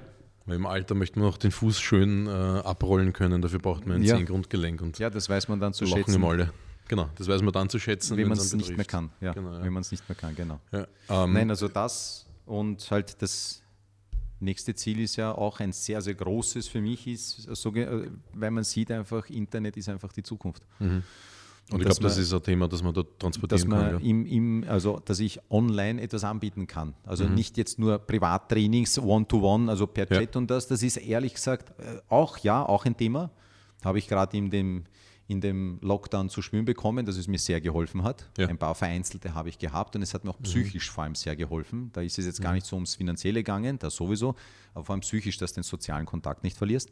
Weil im Alter möchte man auch den Fuß schön äh, abrollen können. Dafür braucht man ein Ja. zehn Grundgelenk und ja, das weiß man dann zu schätzen, immer alle. Genau, das weiß man dann zu schätzen, wenn man es nicht mehr kann. Ja, Genau, ja. wenn man es nicht mehr kann, genau. Ja. Ähm, Nein, also das und halt das nächste Ziel ist ja auch ein sehr, sehr großes für mich, ist, äh, weil man sieht einfach, Internet ist einfach die Zukunft. Und ich dass glaube, das ist ein Thema, das man da Dass transportieren man kann. Ja. im, im, also dass ich online etwas anbieten kann. Also Mhm. nicht jetzt nur Privattrainings, One-to-One, also per Ja. Chat und das. Das ist ehrlich gesagt äh, auch, ja, auch ein Thema. Habe ich gerade in dem, in dem Lockdown zu spüren bekommen, dass es mir sehr geholfen hat. Ja. Mhm. Ein paar vereinzelte habe ich gehabt und es hat mir auch psychisch vor allem sehr geholfen. Da ist es jetzt gar nicht so ums Finanzielle gegangen, das sowieso, aber vor allem psychisch, dass du den sozialen Kontakt nicht verlierst.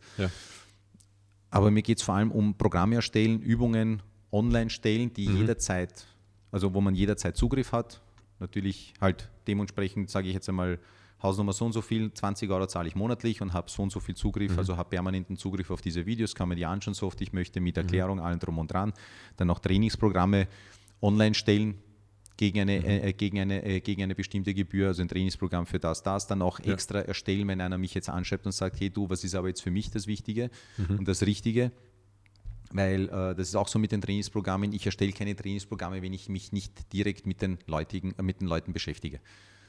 Aber mir geht es vor allem um Programme erstellen, Übungen online stellen, die jederzeit, also wo man jederzeit Zugriff hat. Natürlich halt dementsprechend, sage ich jetzt einmal, Hausnummer so und so viel, 20 Euro zahle ich monatlich und habe so und so viel Zugriff, also habe permanenten Zugriff auf diese Videos, kann mir die anschauen, so oft ich möchte, mit Erklärung, allen drum und dran. Dann auch Trainingsprogramme online stellen, gegen eine, äh, gegen, eine, äh, gegen eine bestimmte Gebühr, also ein Trainingsprogramm für das, das, dann auch Ja. extra erstellen, wenn einer mich jetzt anschreibt und sagt, hey du, was ist aber jetzt für mich das Wichtige und das Richtige, weil äh, das ist auch so mit den Trainingsprogrammen, ich erstelle keine Trainingsprogramme, wenn ich mich nicht direkt mit den, Leutigen, äh, mit den Leuten beschäftige.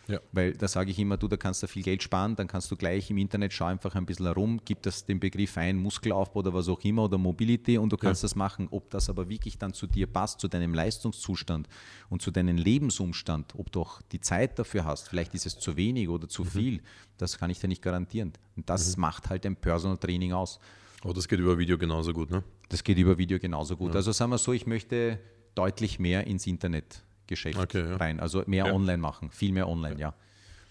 Ja. Weil da sage ich immer, du, da kannst du viel Geld sparen, dann kannst du gleich im Internet schau einfach ein bisschen herum, gib das den Begriff ein, Muskelaufbau oder was auch immer oder Mobility und du kannst Ja. das machen. Ob das aber wirklich dann zu dir passt, zu deinem Leistungszustand und zu deinem Lebensumstand, ob du auch die Zeit dafür hast, vielleicht ist es zu wenig oder zu viel, das kann ich dir nicht garantieren. Und das macht halt ein Personal Training aus. Aber das geht über Video genauso gut, ne? Das geht über Video genauso gut. Also sagen wir so, ich möchte deutlich mehr ins Internetgeschäft Okay, ja. rein, also mehr Ja. online machen, viel mehr online, ja.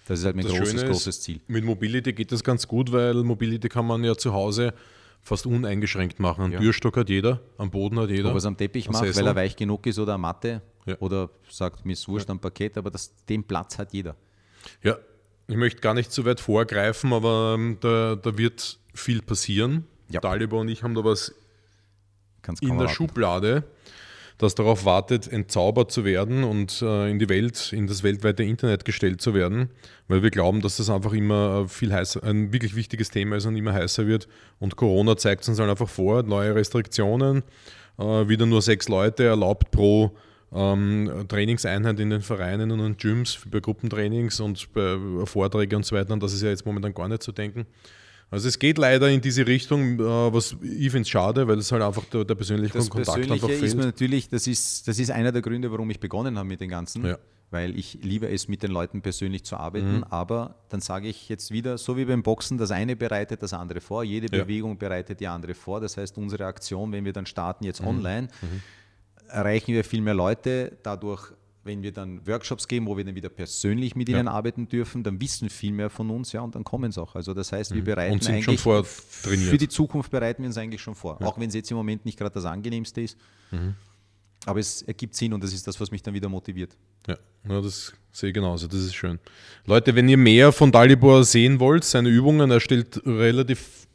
Das ist halt mein Das großes, Schöne großes Ziel. Mit Mobility geht das ganz gut, weil Mobility kann man ja zu Hause fast uneingeschränkt machen. Einen Ja. Türstock hat jeder, am Boden hat jeder. Ob er es am Teppich macht, Sessel. weil er weich genug ist oder eine Matte Ja. oder sagt, mir ist wurscht am Parkett, aber das, den Platz hat jeder. Ja, ich möchte gar nicht zu weit vorgreifen, aber ähm, da, da wird viel passieren. Ja. Dalibor und ich haben da was Kannst in der erwarten. Schublade, das darauf wartet, entzaubert zu werden und äh, in die Welt, in das weltweite Internet gestellt zu werden, weil wir glauben, dass das einfach immer äh, viel heißer, ein wirklich wichtiges Thema ist und immer heißer wird. Und Corona zeigt es uns halt einfach vor, neue Restriktionen, äh, wieder nur sechs Leute erlaubt pro ähm, Trainingseinheit in den Vereinen und in Gyms bei Gruppentrainings und bei Vorträgen und so weiter. Und das ist ja jetzt momentan gar nicht zu denken. Also es geht leider in diese Richtung, äh, was ich finde es schade, weil es halt einfach der, der persönliche Das Kontakt Persönliche einfach ist mir fehlt. natürlich, das ist, das ist einer der Gründe, warum ich begonnen habe mit den Ganzen. Ja. Weil ich liebe es, mit den Leuten persönlich zu Mhm. arbeiten. Aber dann sage ich jetzt wieder, so wie beim Boxen, das eine bereitet das andere vor. Jede Ja. Bewegung bereitet die andere vor. Das heißt, unsere Aktion, wenn wir dann starten Mhm. jetzt online, erreichen wir viel mehr Leute. Dadurch, wenn wir dann Workshops geben, wo wir dann wieder persönlich mit ihnen arbeiten dürfen, dann wissen viel mehr von uns, ja, und dann kommen sie auch. Also das heißt, wir bereiten Mhm. Und sind eigentlich schon vortrainiert. für die Zukunft bereiten wir uns eigentlich schon vor. Auch wenn es jetzt im Moment nicht gerade das angenehmste ist. Mhm. Aber es ergibt Sinn und das ist das, was mich dann wieder motiviert. Ja, ja, das sehe ich genauso, das ist schön. Leute, wenn ihr mehr von Dalibor sehen wollt, seine Übungen, er stellt relativ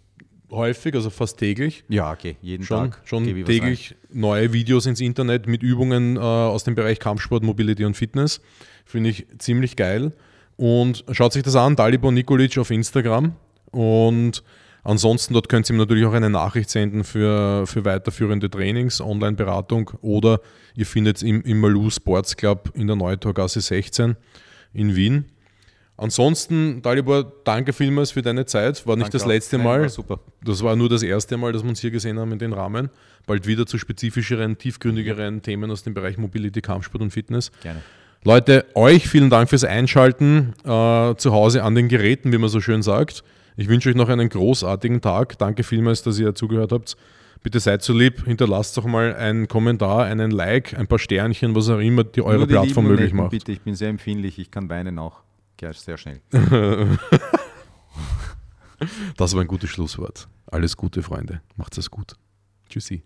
häufig, also fast täglich, Ja, okay, jeden schon, Tag. schon täglich neue Videos ins Internet mit Übungen äh, aus dem Bereich Kampfsport, Mobility und Fitness. Finde ich ziemlich geil. Und schaut sich das an, Dalibor Nikolic auf Instagram. Und ansonsten dort könnt ihr ihm natürlich auch eine Nachricht senden für, für weiterführende Trainings, Online-Beratung oder ihr findet es im, im Malou Sports Club in der Neutorgasse 16 in Wien. Ansonsten, Dalibor, danke vielmals für deine Zeit. War nicht Danke das auch. letzte Nein, Mal. war super. Das war nur das erste Mal, dass wir uns hier gesehen haben in den Rahmen. Bald wieder zu spezifischeren, tiefgründigeren Themen aus dem Bereich Mobility, Kampfsport und Fitness. Gerne. Leute, euch vielen Dank fürs Einschalten äh, zu Hause an den Geräten, wie man so schön sagt. Ich wünsche euch noch einen großartigen Tag. Danke vielmals, dass ihr zugehört habt. Bitte seid so lieb, hinterlasst doch mal einen Kommentar, einen Like, ein paar Sternchen, was auch immer die eure die Plattform möglich macht. Bitte, ich bin sehr empfindlich, ich kann weinen auch. Ja, sehr schnell. Das war ein gutes Schlusswort. Alles Gute, Freunde. Macht's es gut. Tschüssi.